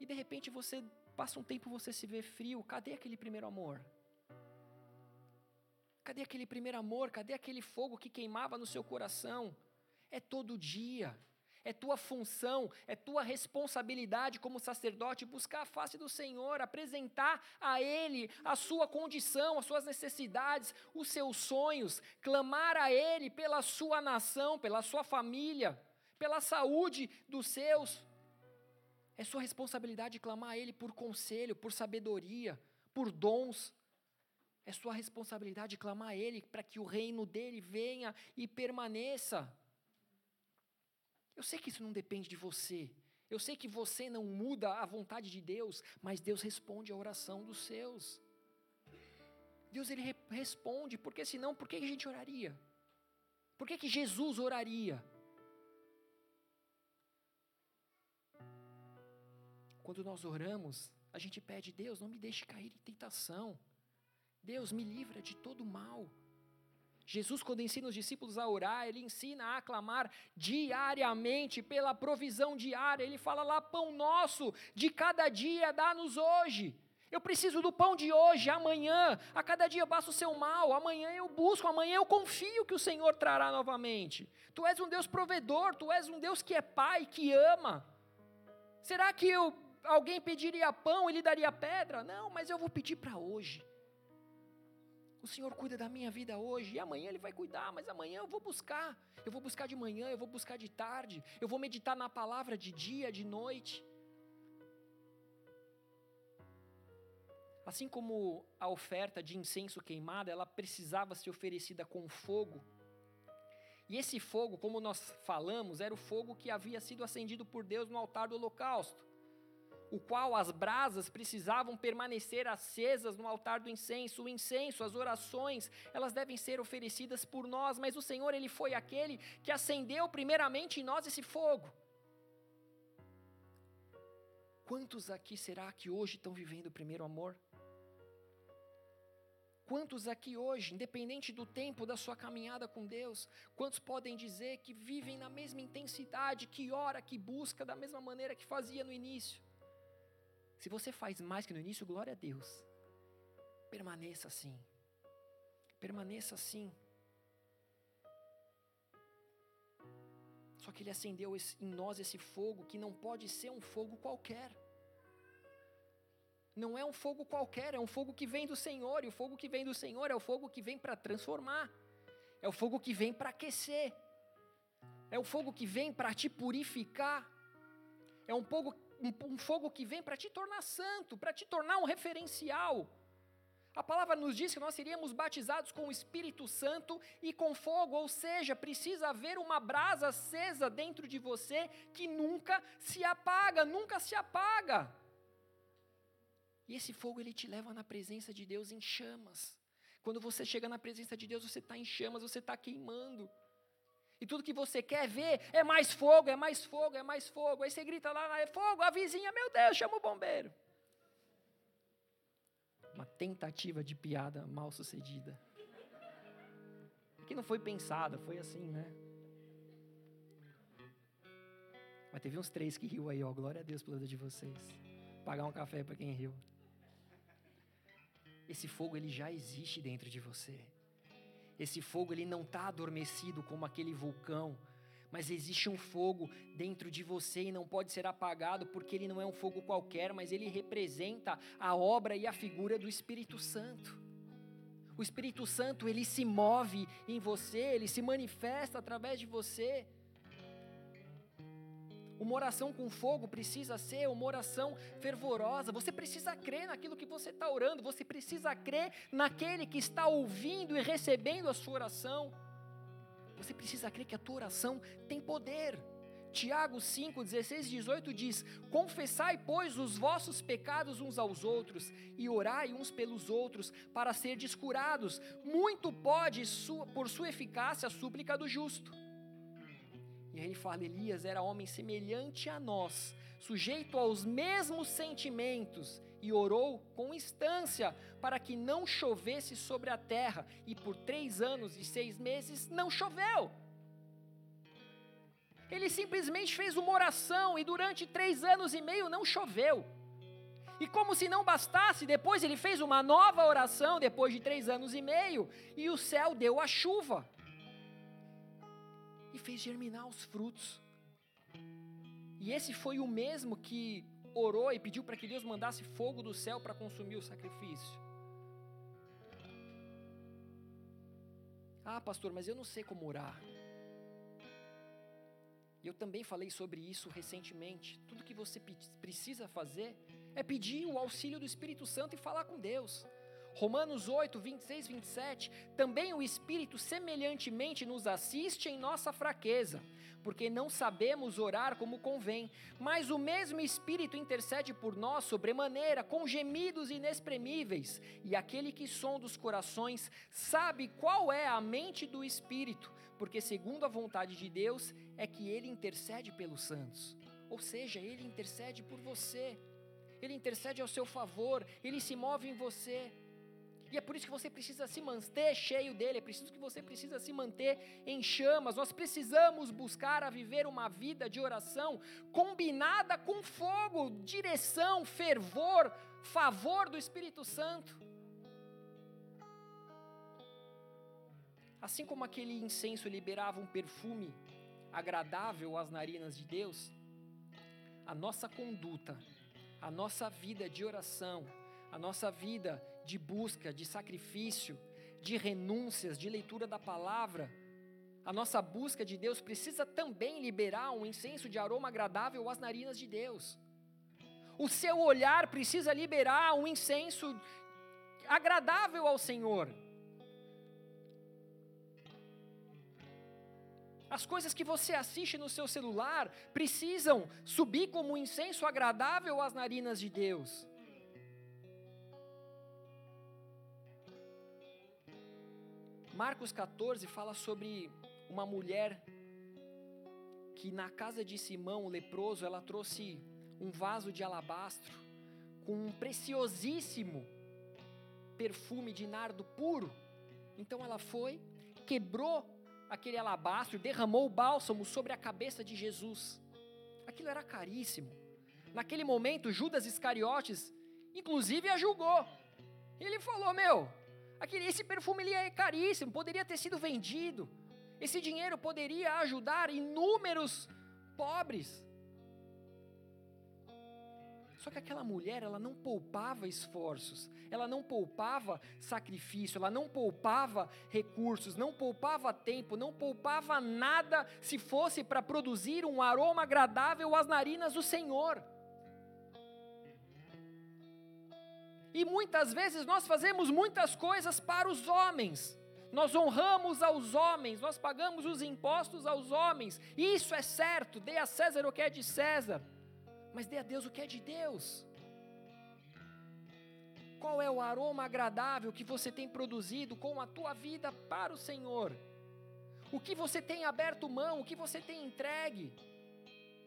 e de repente você passa um tempo você se vê frio, cadê aquele primeiro amor? Cadê aquele primeiro amor? Cadê aquele fogo que queimava no seu coração? É todo dia. É tua função, é tua responsabilidade como sacerdote buscar a face do Senhor, apresentar a Ele a sua condição, as suas necessidades, os seus sonhos, clamar a Ele pela sua nação, pela sua família, pela saúde dos seus. É sua responsabilidade clamar a Ele por conselho, por sabedoria, por dons. É sua responsabilidade clamar a Ele para que o reino dele venha e permaneça. Eu sei que isso não depende de você. Eu sei que você não muda a vontade de Deus, mas Deus responde a oração dos seus. Deus ele re responde, porque senão, por que a gente oraria? Por que, que Jesus oraria? Quando nós oramos, a gente pede, Deus, não me deixe cair em tentação. Deus, me livra de todo mal. Jesus, quando ensina os discípulos a orar, ele ensina a aclamar diariamente pela provisão diária. Ele fala lá: pão nosso de cada dia dá-nos hoje. Eu preciso do pão de hoje, amanhã. A cada dia basta o seu mal. Amanhã eu busco, amanhã eu confio que o Senhor trará novamente. Tu és um Deus provedor, tu és um Deus que é pai, que ama. Será que eu, alguém pediria pão e lhe daria pedra? Não, mas eu vou pedir para hoje. O Senhor cuida da minha vida hoje e amanhã Ele vai cuidar, mas amanhã eu vou buscar. Eu vou buscar de manhã, eu vou buscar de tarde, eu vou meditar na palavra de dia, de noite. Assim como a oferta de incenso queimado, ela precisava ser oferecida com fogo. E esse fogo, como nós falamos, era o fogo que havia sido acendido por Deus no altar do holocausto o qual as brasas precisavam permanecer acesas no altar do incenso. O incenso, as orações, elas devem ser oferecidas por nós, mas o Senhor, ele foi aquele que acendeu primeiramente em nós esse fogo. Quantos aqui será que hoje estão vivendo o primeiro amor? Quantos aqui hoje, independente do tempo da sua caminhada com Deus, quantos podem dizer que vivem na mesma intensidade, que ora, que busca da mesma maneira que fazia no início? Se você faz mais que no início, glória a Deus. Permaneça assim. Permaneça assim. Só que ele acendeu em nós esse fogo que não pode ser um fogo qualquer. Não é um fogo qualquer, é um fogo que vem do Senhor, e o fogo que vem do Senhor é o fogo que vem para transformar, é o fogo que vem para aquecer, é o fogo que vem para te purificar, é um fogo, um fogo que vem para te tornar santo, para te tornar um referencial. A palavra nos diz que nós seríamos batizados com o Espírito Santo e com fogo, ou seja, precisa haver uma brasa acesa dentro de você que nunca se apaga, nunca se apaga. E esse fogo ele te leva na presença de Deus em chamas. Quando você chega na presença de Deus, você está em chamas, você está queimando. E tudo que você quer ver é mais fogo, é mais fogo, é mais fogo. Aí você grita lá, é fogo, a vizinha, meu Deus, chama o bombeiro uma tentativa de piada mal sucedida. Que não foi pensada, foi assim, né? Mas teve uns três que riu aí, ó. Glória a Deus pela vida de vocês. Pagar um café para quem riu. Esse fogo ele já existe dentro de você. Esse fogo ele não está adormecido como aquele vulcão mas existe um fogo dentro de você e não pode ser apagado, porque ele não é um fogo qualquer, mas ele representa a obra e a figura do Espírito Santo. O Espírito Santo, ele se move em você, ele se manifesta através de você. Uma oração com fogo precisa ser uma oração fervorosa. Você precisa crer naquilo que você está orando, você precisa crer naquele que está ouvindo e recebendo a sua oração. Você precisa crer que a tua oração tem poder. Tiago 5, 16 e 18 diz: Confessai, pois, os vossos pecados uns aos outros, e orai uns pelos outros, para serdes curados. Muito pode, por sua eficácia, a súplica do justo. E aí ele fala: Elias era homem semelhante a nós, sujeito aos mesmos sentimentos, e orou com instância para que não chovesse sobre a terra, e por três anos e seis meses não choveu. Ele simplesmente fez uma oração e durante três anos e meio não choveu. E como se não bastasse, depois ele fez uma nova oração, depois de três anos e meio, e o céu deu a chuva. E fez germinar os frutos. E esse foi o mesmo que orou e pediu para que Deus mandasse fogo do céu para consumir o sacrifício. Ah, pastor, mas eu não sei como orar. Eu também falei sobre isso recentemente. Tudo que você precisa fazer é pedir o auxílio do Espírito Santo e falar com Deus. Romanos 8, 26, 27. Também o Espírito semelhantemente nos assiste em nossa fraqueza porque não sabemos orar como convém, mas o mesmo Espírito intercede por nós sobremaneira, com gemidos inexprimíveis, e aquele que sonda os corações sabe qual é a mente do Espírito, porque segundo a vontade de Deus é que ele intercede pelos santos. Ou seja, ele intercede por você. Ele intercede ao seu favor, ele se move em você. E é por isso que você precisa se manter cheio dele, é preciso que você precisa se manter em chamas. Nós precisamos buscar a viver uma vida de oração combinada com fogo, direção, fervor, favor do Espírito Santo. Assim como aquele incenso liberava um perfume agradável às narinas de Deus, a nossa conduta, a nossa vida de oração, a nossa vida de busca, de sacrifício, de renúncias, de leitura da palavra, a nossa busca de Deus precisa também liberar um incenso de aroma agradável às narinas de Deus. O seu olhar precisa liberar um incenso agradável ao Senhor. As coisas que você assiste no seu celular precisam subir como um incenso agradável às narinas de Deus. Marcos 14 fala sobre uma mulher que na casa de Simão, o leproso, ela trouxe um vaso de alabastro com um preciosíssimo perfume de nardo puro. Então ela foi, quebrou aquele alabastro, derramou o bálsamo sobre a cabeça de Jesus. Aquilo era caríssimo. Naquele momento, Judas Iscariotes, inclusive, a julgou. Ele falou: Meu, Aquele, esse perfume ele é caríssimo, poderia ter sido vendido. Esse dinheiro poderia ajudar inúmeros pobres. Só que aquela mulher, ela não poupava esforços, ela não poupava sacrifício, ela não poupava recursos, não poupava tempo, não poupava nada se fosse para produzir um aroma agradável às narinas do Senhor. E muitas vezes nós fazemos muitas coisas para os homens. Nós honramos aos homens, nós pagamos os impostos aos homens. Isso é certo, dê a César o que é de César mas dê a Deus o que é de Deus. Qual é o aroma agradável que você tem produzido com a tua vida para o Senhor? O que você tem aberto mão, o que você tem entregue?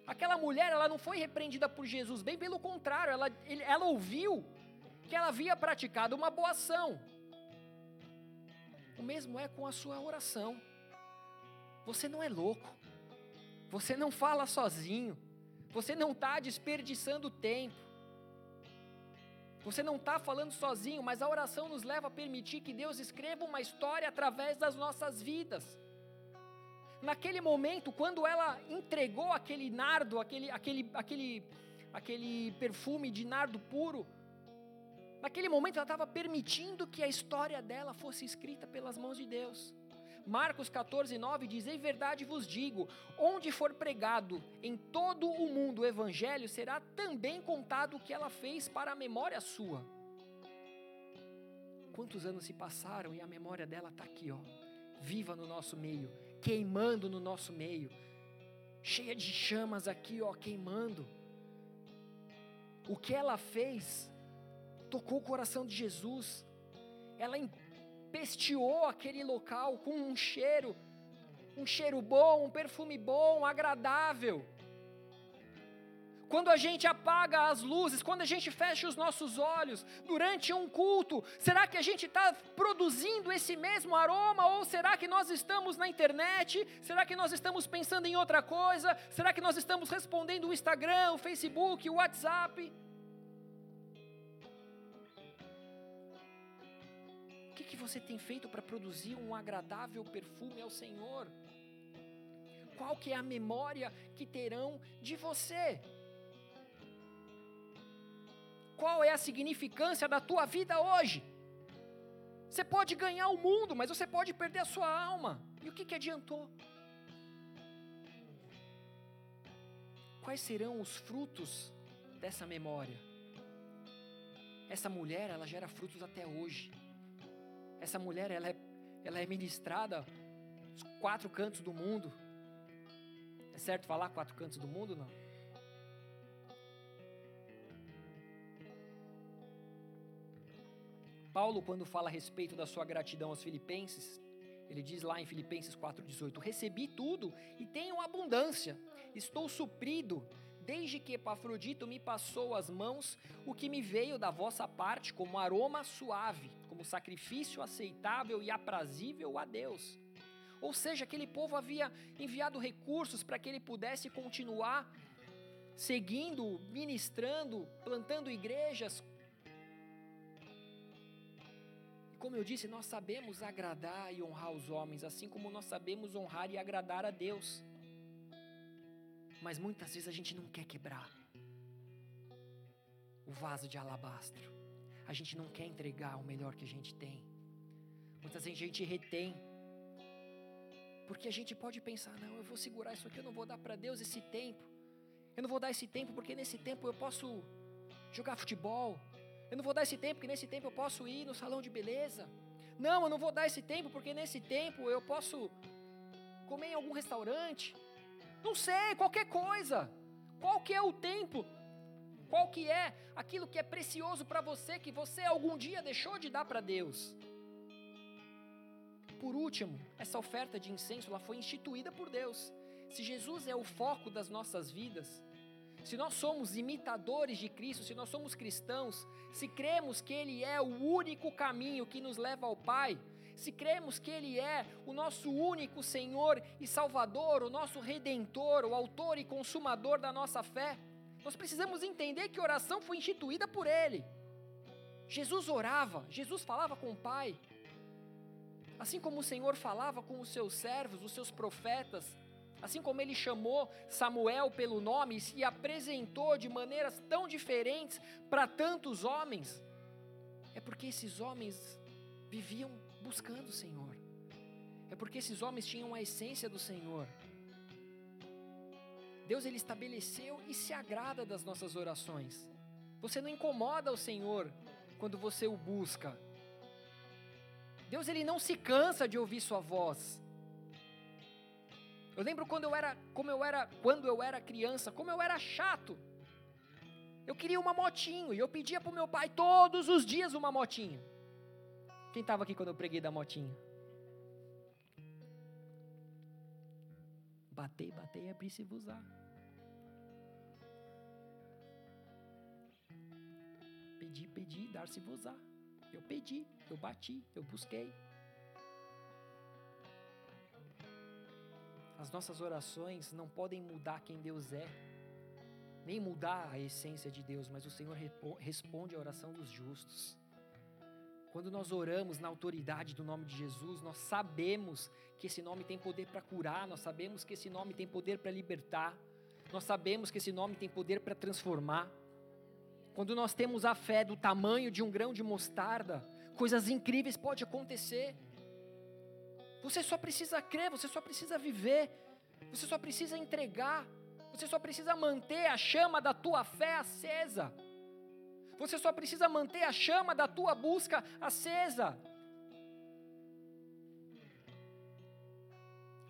Aquela mulher, ela não foi repreendida por Jesus, bem pelo contrário, ela, ela ouviu que ela havia praticado uma boa ação. O mesmo é com a sua oração. Você não é louco, você não fala sozinho, você não está desperdiçando tempo. Você não está falando sozinho, mas a oração nos leva a permitir que Deus escreva uma história através das nossas vidas. Naquele momento, quando ela entregou aquele nardo, aquele, aquele, aquele, aquele perfume de nardo puro, naquele momento ela estava permitindo que a história dela fosse escrita pelas mãos de Deus. Marcos 14, 9 diz: Em verdade vos digo: onde for pregado em todo o mundo o evangelho, será também contado o que ela fez para a memória sua. Quantos anos se passaram e a memória dela está aqui, ó, viva no nosso meio, queimando no nosso meio, cheia de chamas aqui, ó, queimando. O que ela fez tocou o coração de Jesus. Ela empesteou aquele local com um cheiro, um cheiro bom, um perfume bom, agradável. Quando a gente apaga as luzes, quando a gente fecha os nossos olhos durante um culto, será que a gente está produzindo esse mesmo aroma? Ou será que nós estamos na internet? Será que nós estamos pensando em outra coisa? Será que nós estamos respondendo o Instagram, o Facebook, o WhatsApp? Que você tem feito para produzir um agradável perfume ao Senhor? Qual que é a memória que terão de você? Qual é a significância da tua vida hoje? Você pode ganhar o mundo, mas você pode perder a sua alma. E o que, que adiantou? Quais serão os frutos dessa memória? Essa mulher, ela gera frutos até hoje. Essa mulher, ela é, ela é ministrada nos quatro cantos do mundo. É certo falar quatro cantos do mundo, não? Paulo, quando fala a respeito da sua gratidão aos filipenses, ele diz lá em Filipenses 4,18: Recebi tudo e tenho abundância, estou suprido, desde que Epafrodito me passou as mãos o que me veio da vossa parte como aroma suave, como sacrifício aceitável e aprazível a Deus. Ou seja, aquele povo havia enviado recursos para que ele pudesse continuar seguindo, ministrando, plantando igrejas. Como eu disse, nós sabemos agradar e honrar os homens, assim como nós sabemos honrar e agradar a Deus. Mas muitas vezes a gente não quer quebrar o vaso de alabastro a gente não quer entregar o melhor que a gente tem. Muitas vezes a gente retém. Porque a gente pode pensar, não, eu vou segurar isso aqui, eu não vou dar para Deus esse tempo. Eu não vou dar esse tempo porque nesse tempo eu posso jogar futebol. Eu não vou dar esse tempo porque nesse tempo eu posso ir no salão de beleza. Não, eu não vou dar esse tempo porque nesse tempo eu posso comer em algum restaurante. Não sei, qualquer coisa. Qual que é o tempo qual que é aquilo que é precioso para você que você algum dia deixou de dar para Deus? Por último, essa oferta de incenso ela foi instituída por Deus. Se Jesus é o foco das nossas vidas, se nós somos imitadores de Cristo, se nós somos cristãos, se cremos que Ele é o único caminho que nos leva ao Pai, se cremos que Ele é o nosso único Senhor e Salvador, o nosso Redentor, o Autor e Consumador da nossa fé, nós precisamos entender que oração foi instituída por Ele. Jesus orava, Jesus falava com o Pai. Assim como o Senhor falava com os seus servos, os seus profetas, assim como ele chamou Samuel pelo nome e se apresentou de maneiras tão diferentes para tantos homens, é porque esses homens viviam buscando o Senhor. É porque esses homens tinham a essência do Senhor. Deus ele estabeleceu e se agrada das nossas orações. Você não incomoda o Senhor quando você o busca. Deus ele não se cansa de ouvir sua voz. Eu lembro quando eu era, como eu era, quando eu era criança, como eu era chato. Eu queria uma motinho e eu pedia para o meu pai todos os dias uma motinha. Quem estava aqui quando eu preguei da motinha? Bater, bater é preciso usar. Pedi, pedi, dar-se usar. Eu pedi, eu bati, eu busquei. As nossas orações não podem mudar quem Deus é, nem mudar a essência de Deus, mas o Senhor responde a oração dos justos. Quando nós oramos na autoridade do nome de Jesus, nós sabemos que esse nome tem poder para curar, nós sabemos que esse nome tem poder para libertar, nós sabemos que esse nome tem poder para transformar. Quando nós temos a fé do tamanho de um grão de mostarda, coisas incríveis podem acontecer. Você só precisa crer, você só precisa viver, você só precisa entregar, você só precisa manter a chama da tua fé acesa. Você só precisa manter a chama da tua busca acesa.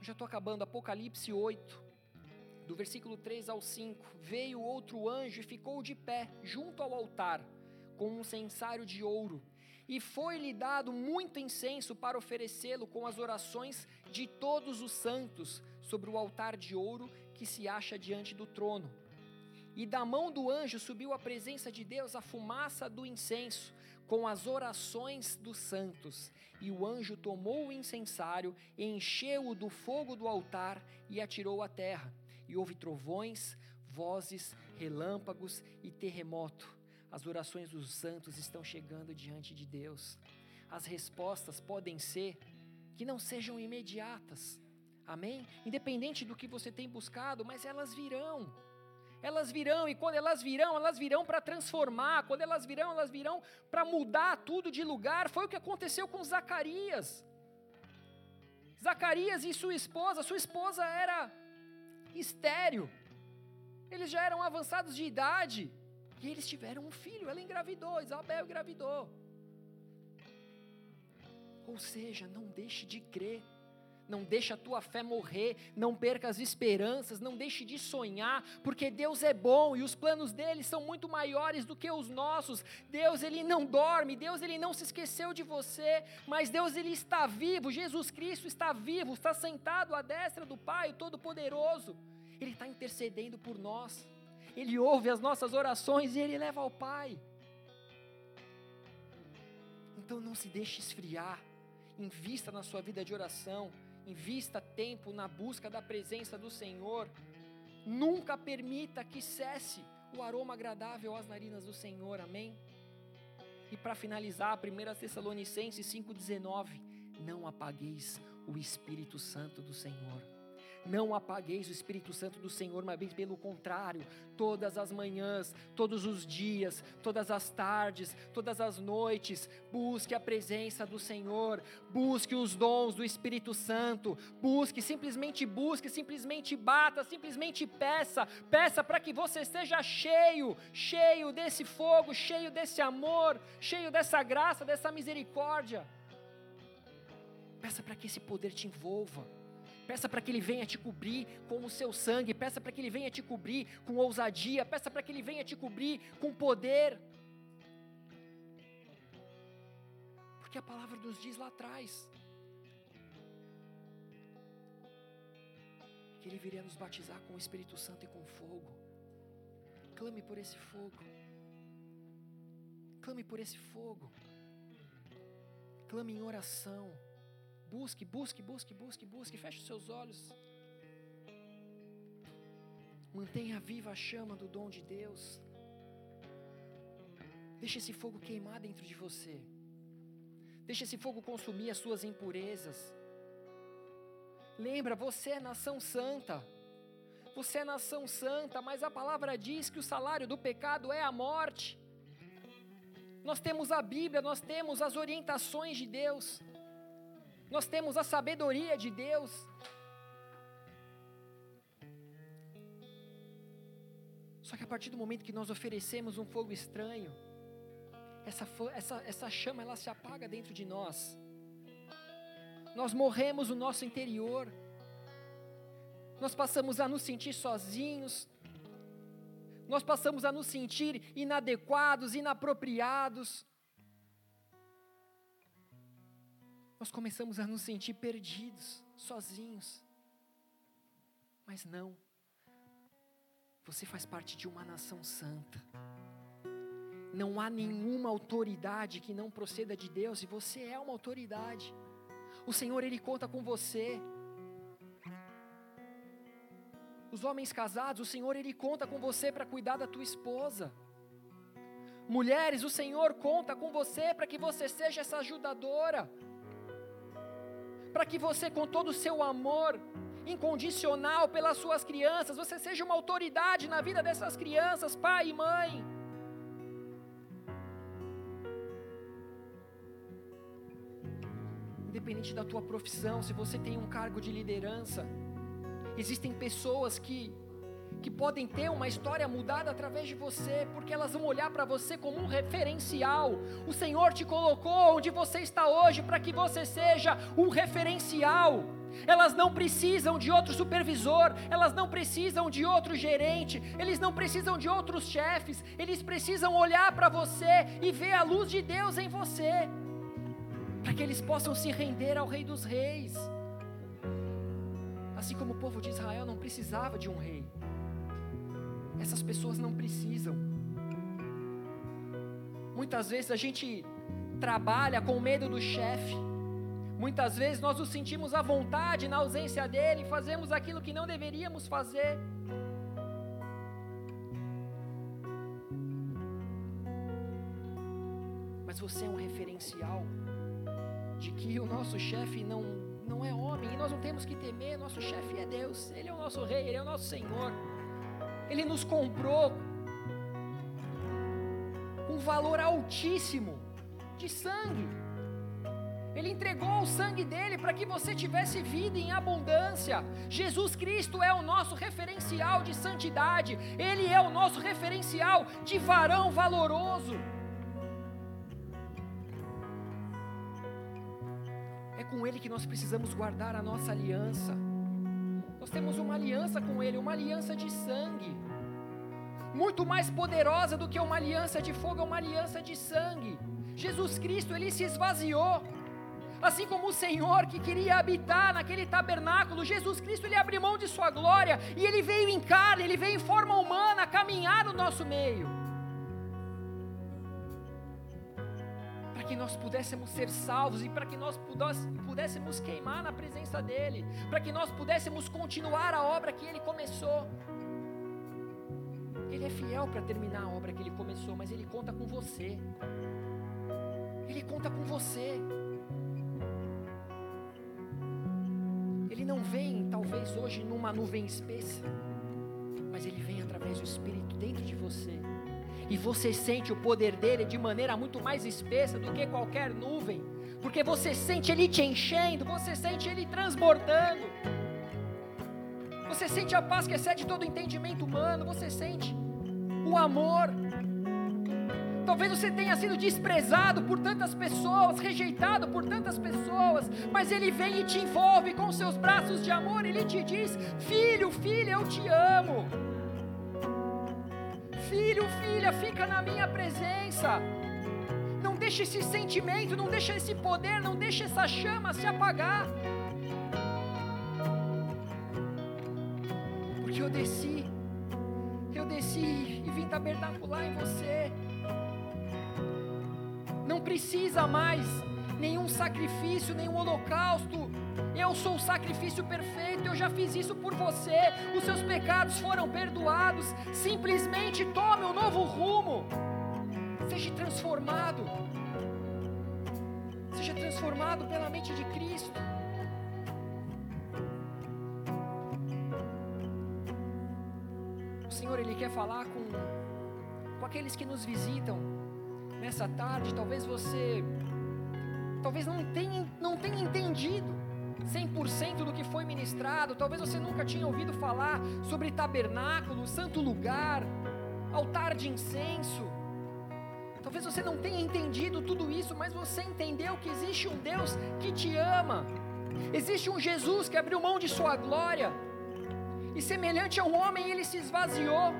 Já estou acabando, Apocalipse 8 do versículo 3 ao 5, veio outro anjo e ficou de pé junto ao altar, com um censário de ouro, e foi-lhe dado muito incenso para oferecê-lo com as orações de todos os santos sobre o altar de ouro que se acha diante do trono. E da mão do anjo subiu à presença de Deus a fumaça do incenso, com as orações dos santos. E o anjo tomou o incensário, encheu-o do fogo do altar e atirou à terra e houve trovões, vozes, relâmpagos e terremoto. As orações dos santos estão chegando diante de Deus. As respostas podem ser que não sejam imediatas. Amém? Independente do que você tem buscado, mas elas virão. Elas virão, e quando elas virão, elas virão para transformar. Quando elas virão, elas virão para mudar tudo de lugar. Foi o que aconteceu com Zacarias. Zacarias e sua esposa, sua esposa era estéreo. Eles já eram avançados de idade. E eles tiveram um filho, ela engravidou, Isabel engravidou. Ou seja, não deixe de crer, não deixe a tua fé morrer, não perca as esperanças, não deixe de sonhar, porque Deus é bom e os planos dele são muito maiores do que os nossos. Deus ele não dorme, Deus ele não se esqueceu de você, mas Deus ele está vivo, Jesus Cristo está vivo, está sentado à destra do Pai, Todo-Poderoso. Ele está intercedendo por nós. Ele ouve as nossas orações e ele leva ao Pai. Então não se deixe esfriar. Invista na sua vida de oração. Invista tempo na busca da presença do Senhor. Nunca permita que cesse o aroma agradável às narinas do Senhor. Amém? E para finalizar, 1 Tessalonicenses 5,19: Não apagueis o Espírito Santo do Senhor. Não apagueis o Espírito Santo do Senhor, mas pelo contrário, todas as manhãs, todos os dias, todas as tardes, todas as noites, busque a presença do Senhor, busque os dons do Espírito Santo, busque, simplesmente busque, simplesmente bata, simplesmente peça, peça para que você esteja cheio, cheio desse fogo, cheio desse amor, cheio dessa graça, dessa misericórdia. Peça para que esse poder te envolva. Peça para que Ele venha te cobrir com o seu sangue. Peça para que Ele venha te cobrir com ousadia. Peça para que Ele venha te cobrir com poder. Porque a palavra nos diz lá atrás que Ele viria nos batizar com o Espírito Santo e com fogo. Clame por esse fogo. Clame por esse fogo. Clame em oração. Busque, busque, busque, busque, busque. Feche os seus olhos. Mantenha viva a chama do dom de Deus. Deixe esse fogo queimar dentro de você. Deixa esse fogo consumir as suas impurezas. Lembra, você é nação santa. Você é nação santa, mas a palavra diz que o salário do pecado é a morte. Nós temos a Bíblia, nós temos as orientações de Deus, nós temos a sabedoria de Deus. Só que a partir do momento que nós oferecemos um fogo estranho, essa, essa, essa chama ela se apaga dentro de nós. Nós morremos no nosso interior. Nós passamos a nos sentir sozinhos. Nós passamos a nos sentir inadequados, inapropriados. Nós começamos a nos sentir perdidos, sozinhos. Mas não. Você faz parte de uma nação santa. Não há nenhuma autoridade que não proceda de Deus e você é uma autoridade. O Senhor, Ele conta com você. Os homens casados, o Senhor, Ele conta com você para cuidar da tua esposa. Mulheres, o Senhor conta com você para que você seja essa ajudadora. Para que você, com todo o seu amor, incondicional pelas suas crianças, você seja uma autoridade na vida dessas crianças, pai e mãe. Independente da tua profissão, se você tem um cargo de liderança, existem pessoas que que podem ter uma história mudada através de você, porque elas vão olhar para você como um referencial. O Senhor te colocou onde você está hoje para que você seja um referencial. Elas não precisam de outro supervisor, elas não precisam de outro gerente, eles não precisam de outros chefes, eles precisam olhar para você e ver a luz de Deus em você, para que eles possam se render ao Rei dos Reis. Assim como o povo de Israel não precisava de um rei, essas pessoas não precisam. Muitas vezes a gente trabalha com medo do chefe, Muitas vezes nós nos sentimos à vontade na ausência dele, e fazemos aquilo que não deveríamos fazer. Mas você é um referencial de que o nosso chefe não, não é homem e nós não temos que temer, nosso chefe é Deus, ele é o nosso rei, ele é o nosso Senhor. Ele nos comprou com um valor altíssimo de sangue. Ele entregou o sangue dele para que você tivesse vida em abundância. Jesus Cristo é o nosso referencial de santidade, ele é o nosso referencial de varão valoroso. É com ele que nós precisamos guardar a nossa aliança. Nós temos uma aliança com ele, uma aliança de sangue. Muito mais poderosa do que uma aliança de fogo, é uma aliança de sangue. Jesus Cristo, ele se esvaziou Assim como o Senhor que queria habitar naquele tabernáculo, Jesus Cristo ele abriu mão de sua glória e ele veio em carne, ele veio em forma humana caminhar no nosso meio. Para que nós pudéssemos ser salvos e para que nós pudéssemos queimar na presença dele, para que nós pudéssemos continuar a obra que ele começou. Ele é fiel para terminar a obra que ele começou, mas ele conta com você. Ele conta com você. não vem, talvez hoje, numa nuvem espessa, mas ele vem através do Espírito dentro de você. E você sente o poder dele de maneira muito mais espessa do que qualquer nuvem, porque você sente ele te enchendo, você sente ele transbordando. Você sente a paz que excede todo entendimento humano, você sente o amor Talvez você tenha sido desprezado por tantas pessoas, rejeitado por tantas pessoas, mas Ele vem e te envolve com seus braços de amor, Ele te diz: Filho, filha, eu te amo. Filho, filha, fica na minha presença. Não deixe esse sentimento, não deixe esse poder, não deixe essa chama se apagar. Porque eu desci, eu desci e vim tabernacular em você não precisa mais nenhum sacrifício, nenhum holocausto. Eu sou o sacrifício perfeito, eu já fiz isso por você. Os seus pecados foram perdoados. Simplesmente tome um novo rumo. Seja transformado. Seja transformado pela mente de Cristo. O Senhor, Ele quer falar com, com aqueles que nos visitam nessa tarde. Talvez você, talvez não tenha, não tenha entendido 100% do que foi ministrado. Talvez você nunca tinha ouvido falar sobre tabernáculo, santo lugar, altar de incenso. Talvez você não tenha entendido tudo isso, mas você entendeu que existe um Deus que te ama. Existe um Jesus que abriu mão de sua glória. E semelhante a um homem, ele se esvaziou.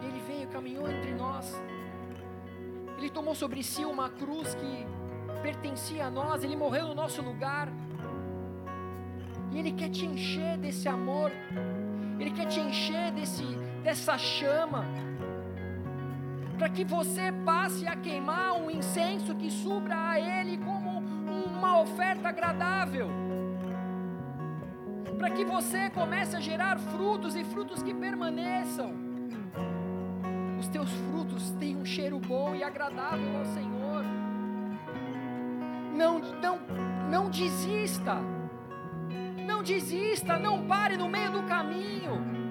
E ele veio, caminhou entre nós. Ele tomou sobre si uma cruz que pertencia a nós, ele morreu no nosso lugar. E ele quer te encher desse amor. Ele quer te encher desse dessa chama para que você passe a queimar um incenso que subra a Ele como uma oferta agradável, para que você comece a gerar frutos e frutos que permaneçam. Os teus frutos têm um cheiro bom e agradável ao Senhor. Não, não, não desista. Não desista, não pare no meio do caminho